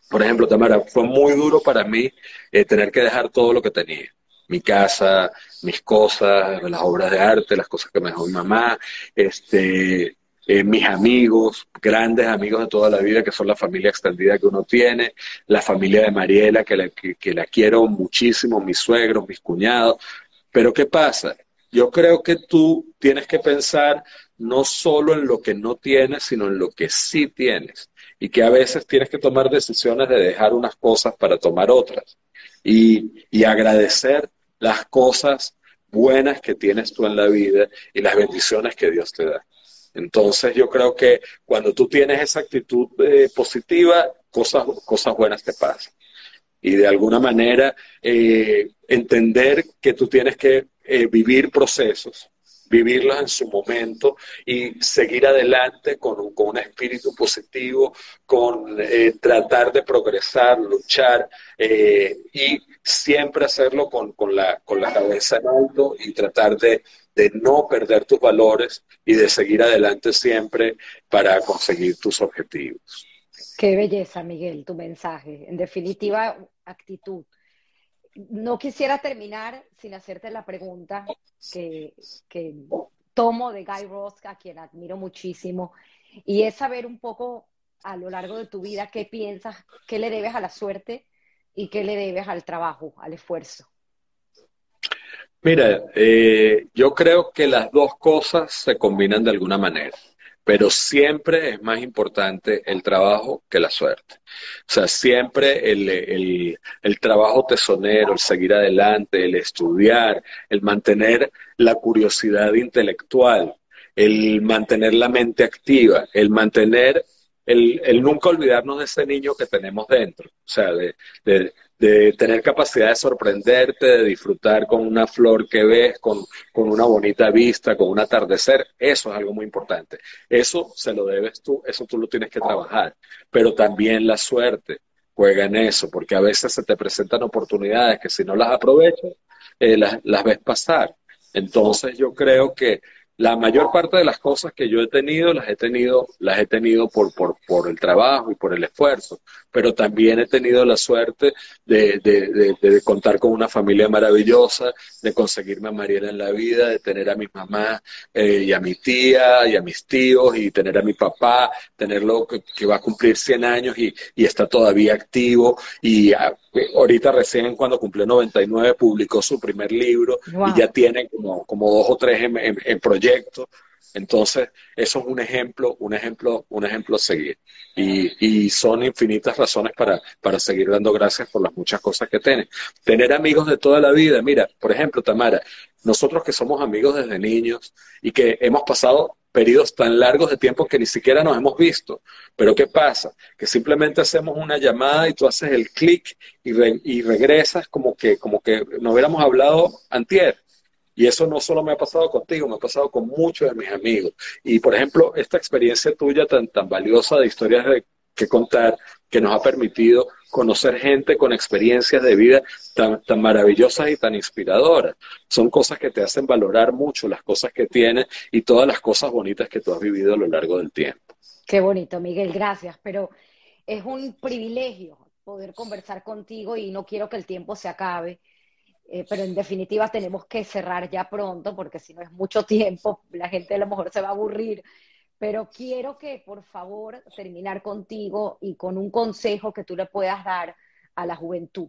por ejemplo, Tamara, fue muy duro para mí eh, tener que dejar todo lo que tenía mi casa, mis cosas, las obras de arte, las cosas que me dejó mi mamá, este, eh, mis amigos, grandes amigos de toda la vida, que son la familia extendida que uno tiene, la familia de Mariela, que la, que, la quiero muchísimo, mis suegros, mis cuñados. Pero ¿qué pasa? Yo creo que tú tienes que pensar no solo en lo que no tienes, sino en lo que sí tienes. Y que a veces tienes que tomar decisiones de dejar unas cosas para tomar otras. Y, y agradecer las cosas buenas que tienes tú en la vida y las bendiciones que Dios te da. Entonces yo creo que cuando tú tienes esa actitud eh, positiva, cosas, cosas buenas te pasan. Y de alguna manera eh, entender que tú tienes que eh, vivir procesos, vivirlos en su momento y seguir adelante con un, con un espíritu positivo, con tratar de progresar, luchar y siempre hacerlo con, con, la, con la cabeza en alto y tratar de, de no perder tus valores y de seguir adelante siempre para conseguir tus objetivos. Qué belleza, Miguel, tu mensaje. En definitiva, actitud. No quisiera terminar sin hacerte la pregunta que, que tomo de Guy Ross, a quien admiro muchísimo, y es saber un poco a lo largo de tu vida qué piensas, qué le debes a la suerte y qué le debes al trabajo, al esfuerzo. Mira, eh, yo creo que las dos cosas se combinan de alguna manera, pero siempre es más importante el trabajo que la suerte. O sea, siempre el, el, el trabajo tesonero, el seguir adelante, el estudiar, el mantener la curiosidad intelectual, el mantener la mente activa, el mantener el, el, nunca olvidarnos de ese niño que tenemos dentro, o sea, de, de, de tener capacidad de sorprenderte, de disfrutar con una flor que ves, con, con, una bonita vista, con un atardecer, eso es algo muy importante. Eso se lo debes tú, eso tú lo tienes que trabajar, pero también la suerte juega en eso, porque a veces se te presentan oportunidades que si no las aprovechas, eh, las, las ves pasar. Entonces yo creo que la mayor parte de las cosas que yo he tenido, las he tenido, las he tenido por, por, por el trabajo y por el esfuerzo. pero también he tenido la suerte de, contar con una familia maravillosa, de conseguirme a Mariela en la vida, de tener a mi mamá eh, y a mi tía y a mis tíos y tener a mi papá, tenerlo que, va a cumplir 100 años y, está todavía activo. Y ah, ahorita recién cuando cumplió 99 publicó su primer libro y ya tiene como, como dos o tres en, en proyecto. Entonces, eso es un ejemplo, un ejemplo, un ejemplo a seguir. Y, son infinitas razones para, para seguir dando gracias por las muchas cosas que tienen. Tener amigos de toda la vida. Mira, por ejemplo, Tamara, nosotros que somos amigos desde niños y que hemos pasado periodos tan largos de tiempo que ni siquiera nos hemos visto. Pero ¿qué pasa? Que simplemente hacemos una llamada y tú haces el clic y, y regresas como que, como que no hubiéramos hablado antier. Y eso no solo me ha pasado contigo, me ha pasado con muchos de mis amigos. Y por ejemplo, esta experiencia tuya tan, tan valiosa de historias de, que contar, que nos ha permitido conocer gente con experiencias de vida tan, tan maravillosas y tan inspiradoras. Son cosas que te hacen valorar mucho las cosas que tienes y todas las cosas bonitas que tú has vivido a lo largo del tiempo. Qué bonito, Miguel, gracias. Pero es un privilegio poder conversar contigo y no quiero que el tiempo se acabe. Eh, pero en definitiva tenemos que cerrar ya pronto porque si no es mucho tiempo, la gente a lo mejor se va a aburrir. Pero quiero que por favor terminar contigo y con un consejo que tú le puedas dar a la juventud.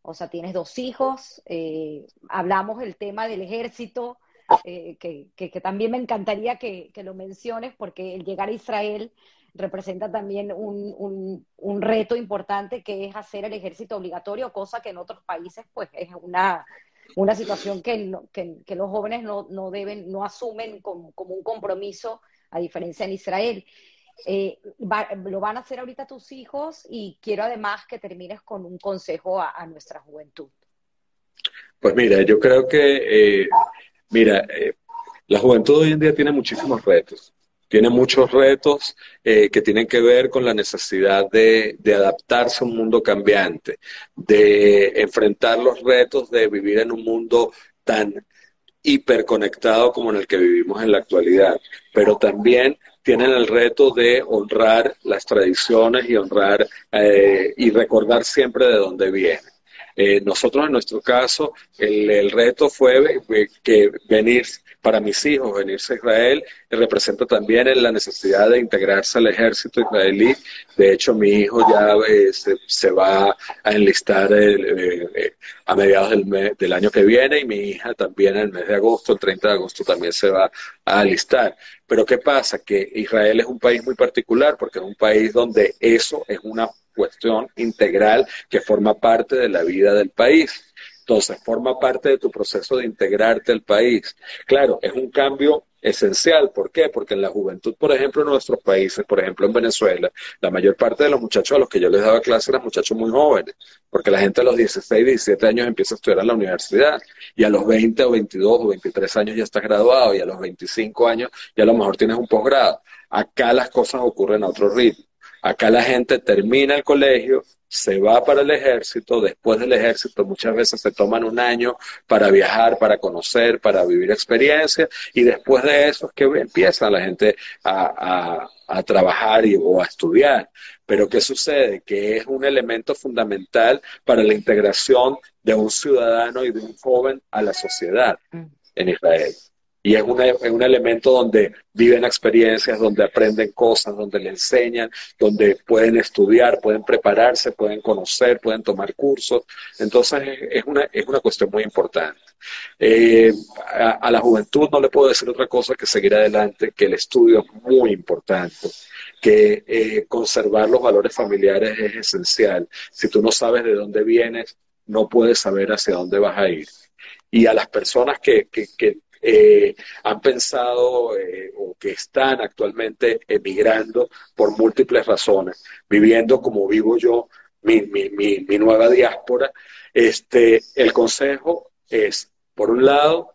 O sea, tienes dos hijos, eh, hablamos del tema del ejército, eh, que, que, también me encantaría que, que, lo menciones porque el llegar a Israel representa también un, un, reto importante que es hacer el ejército obligatorio, cosa que en otros países pues es una, una situación que, que, los jóvenes no, no, deben, no asumen como, como, un compromiso, a diferencia en Israel. Eh, lo van a hacer ahorita tus hijos y quiero además que termines con un consejo a, nuestra juventud. Pues mira, yo creo que, eh, mira, eh, la juventud hoy en día tiene muchísimos retos tiene muchos retos eh, que tienen que ver con la necesidad de, adaptarse a un mundo cambiante, de enfrentar los retos de vivir en un mundo tan hiperconectado como en el que vivimos en la actualidad, pero también tienen el reto de honrar las tradiciones y honrar eh, y recordar siempre de dónde vienen. Eh, nosotros en nuestro caso, el, el reto fue que venir para mis hijos venirse a Israel representa también la necesidad de integrarse al ejército israelí. De hecho, mi hijo ya eh, se, va a enlistar eh, eh, a mediados del, del, año que viene y mi hija también en el mes de agosto, el 30 de agosto, también se va a alistar. Pero ¿qué pasa? Que Israel es un país muy particular porque es un país donde eso es una cuestión integral que forma parte de la vida del país. Entonces, forma parte de tu proceso de integrarte al país. Claro, es un cambio esencial. ¿Por qué? Porque en la juventud, por ejemplo, en nuestros países, por ejemplo en Venezuela, la mayor parte de los muchachos a los que yo les daba clases eran muchachos muy jóvenes, porque la gente a los 16, 17 años empieza a estudiar en la universidad y a los 20 o 22 o 23 años ya estás graduado y a los 25 años ya a lo mejor tienes un posgrado. Acá las cosas ocurren a otro ritmo. Acá la gente termina el colegio, se va para el ejército, después del ejército muchas veces se toman un año para viajar, para conocer, para vivir experiencias y después de eso es que empieza la gente a, trabajar y, o a estudiar. Pero ¿qué sucede? Que es un elemento fundamental para la integración de un ciudadano y de un joven a la sociedad mm. en Israel. Y es, es un elemento donde viven experiencias, donde aprenden cosas, donde le enseñan, donde pueden estudiar, pueden prepararse, pueden conocer, pueden tomar cursos. Entonces es una, es una cuestión muy importante. Eh, a, la juventud no le puedo decir otra cosa que seguir adelante, que el estudio es muy importante que eh, conservar los valores familiares es esencial. Si tú no sabes de dónde vienes, no puedes saber hacia dónde vas a ir. Y a las personas que, que eh, han pensado eh, o que están actualmente emigrando por múltiples razones, viviendo como vivo yo, mi, mi, mi, nueva diáspora, este, el consejo es, por un lado,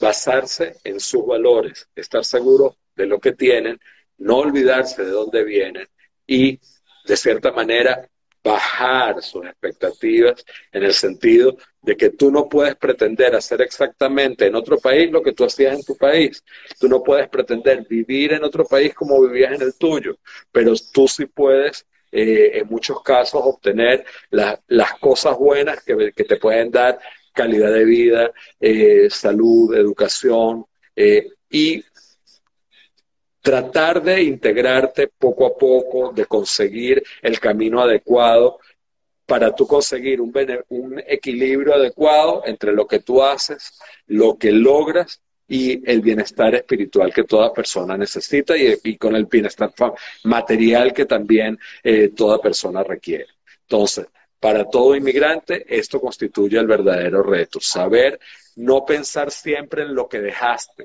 basarse en sus valores, estar seguro de lo que tienen, no olvidarse de dónde vienen y, de cierta manera, bajar sus expectativas en el sentido de que tú no puedes pretender hacer exactamente en otro país lo que tú hacías en tu país. Tú no puedes pretender vivir en otro país como vivías en el tuyo, pero tú sí puedes eh, en muchos casos obtener las cosas buenas que, que, te pueden dar calidad de vida, eh, salud, educación y tratar de integrarte poco a poco, de conseguir el camino adecuado para tú conseguir un, un equilibrio adecuado entre lo que tú haces, lo que logras y el bienestar espiritual que toda persona necesita y, con el bienestar material que también eh, toda persona requiere. Entonces, para todo inmigrante, esto constituye el verdadero reto, saber no pensar siempre en lo que dejaste,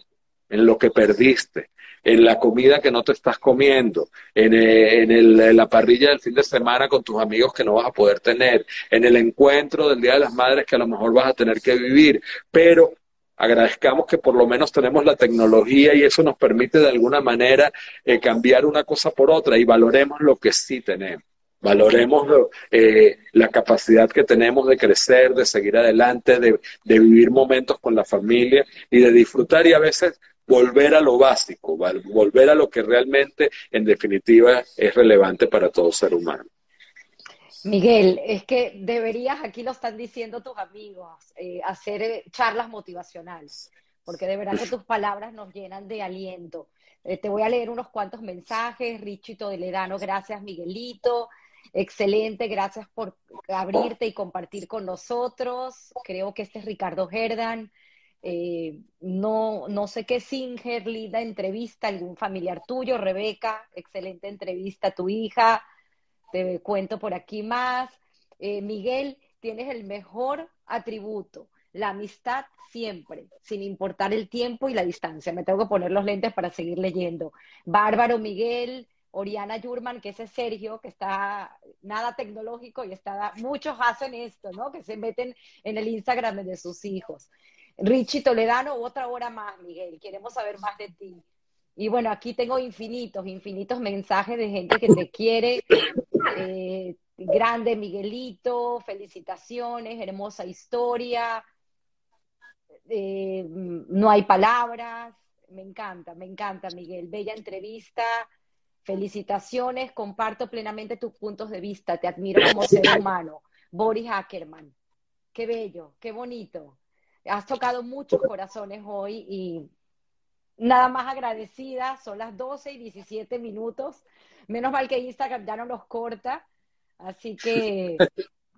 en lo que perdiste, en la comida que no te estás comiendo, en, eh, en, la parrilla del fin de semana con tus amigos que no vas a poder tener, en el encuentro del Día de las Madres que a lo mejor vas a tener que vivir, pero agradezcamos que por lo menos tenemos la tecnología y eso nos permite de alguna manera eh, cambiar una cosa por otra y valoremos lo que sí tenemos. Valoremos eh, la capacidad que tenemos de crecer, de seguir adelante, de, de, vivir momentos con la familia y de disfrutar y a veces volver a lo básico, volver a lo que realmente, en definitiva, es relevante para todo ser humano. Miguel, es que deberías, aquí lo están diciendo tus amigos, eh, hacer eh, charlas motivacionales, porque de verdad que tus palabras nos llenan de aliento. Eh, te voy a leer unos cuantos mensajes. Richito de Ledano, gracias Miguelito. Excelente, gracias por abrirte y compartir con nosotros. Creo que este es Ricardo Gerdan. Eh, no, no sé qué Singer, linda entrevista, algún familiar tuyo, Rebeca, excelente entrevista, tu hija, te cuento por aquí más. Eh, Miguel, tienes el mejor atributo, la amistad siempre, sin importar el tiempo y la distancia. Me tengo que poner los lentes para seguir leyendo. Bárbaro Miguel, Oriana Yurman, que ese es Sergio, que está nada tecnológico y está, muchos hacen esto, ¿no? Que se meten en el Instagram de sus hijos. Richie Toledano, otra hora más, Miguel. Queremos saber más de ti. Y bueno, aquí tengo infinitos, infinitos mensajes de gente que te quiere. Eh, grande Miguelito, felicitaciones, hermosa historia. Eh, no hay palabras. Me encanta, me encanta, Miguel. Bella entrevista. Felicitaciones, comparto plenamente tus puntos de vista. Te admiro como ser humano. Boris Ackerman. Qué bello, qué bonito has tocado muchos corazones hoy y nada más agradecida. Son las 12 y 17 minutos. Menos mal que Instagram ya no los corta. Así que,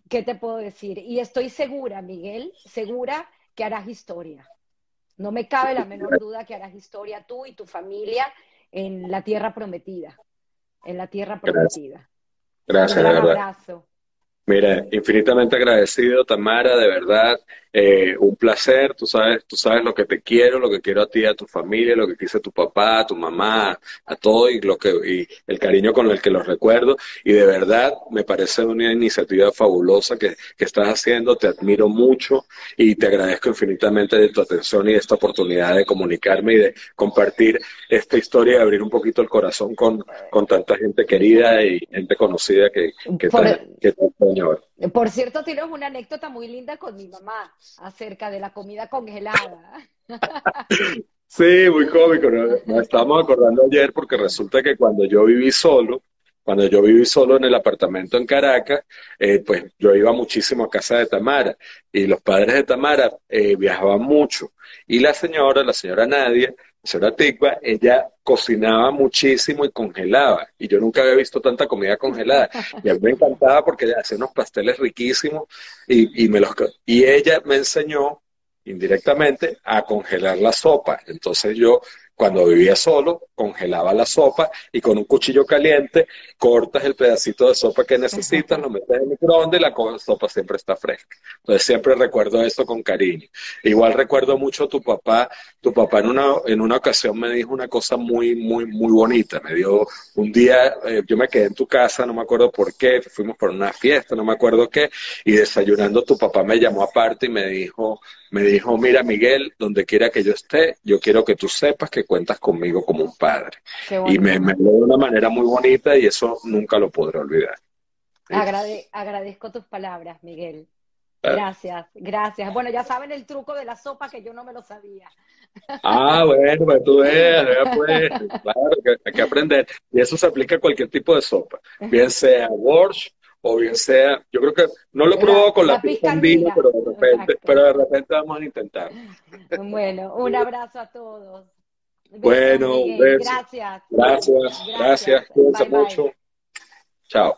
¿qué te puedo decir? Y estoy segura, Miguel, segura que harás historia. No me cabe la menor duda que harás historia tú y tu familia en la tierra prometida. En la tierra prometida. Gracias, Un abrazo. Mira, infinitamente agradecido, Tamara, de verdad. Eh, un placer, tú sabes, tú sabes lo que te quiero, lo que quiero a ti, a tu familia, lo que quise tu papá, a tu mamá, a todo y lo que y el cariño con el que los recuerdo. Y de verdad me parece una iniciativa fabulosa que, que estás haciendo. Te admiro mucho y te agradezco infinitamente de tu atención y de esta oportunidad de comunicarme y de compartir esta historia y abrir un poquito el corazón con, con tanta gente querida y gente conocida que, que, que, por cierto, tienes una anécdota muy linda con mi mamá acerca de la comida congelada. Sí, muy cómico. Nos estábamos acordando ayer porque resulta que cuando yo viví solo, cuando yo viví solo en el apartamento en Caracas, eh, pues yo iba muchísimo a casa de Tamara y los padres de Tamara eh, viajaban mucho. Y la señora, la señora Nadia, señora Tigba, ella cocinaba muchísimo y congelaba. Y yo nunca había visto tanta comida congelada. Y a mí me encantaba porque ella hacía unos pasteles riquísimos y, y, me los, y ella me enseñó indirectamente a congelar la sopa. Entonces yo cuando vivía solo, congelaba la sopa y con un cuchillo caliente cortas el pedacito de sopa que necesitas, lo metes en el microondas y la sopa siempre está fresca. Entonces siempre recuerdo eso con cariño. Igual recuerdo mucho a tu papá. Tu papá en una, en una ocasión me dijo una cosa muy, muy, muy bonita. Me dio un día, eh, yo me quedé en tu casa, no me acuerdo por qué, fuimos por una fiesta, no me acuerdo qué, y desayunando tu papá me llamó aparte y me dijo, me dijo, mira Miguel, donde quiera que yo esté, yo quiero que tú sepas que cuentas conmigo como un padre. Y me, me de una manera muy bonita y eso nunca lo podré olvidar. agradezco tus palabras, Miguel. Gracias, gracias. Bueno, ya saben el truco de la sopa que yo no me lo sabía. Ah, bueno, pues tú ves, pues, claro, que hay que aprender. Y eso se aplica a cualquier tipo de sopa, bien sea wash o bien sea, yo creo que no lo he probado con la, la pero de repente, pero de repente vamos a intentar. Bueno, un abrazo a todos. Bueno, Gracias. Gracias, gracias, cuídense mucho. Chao.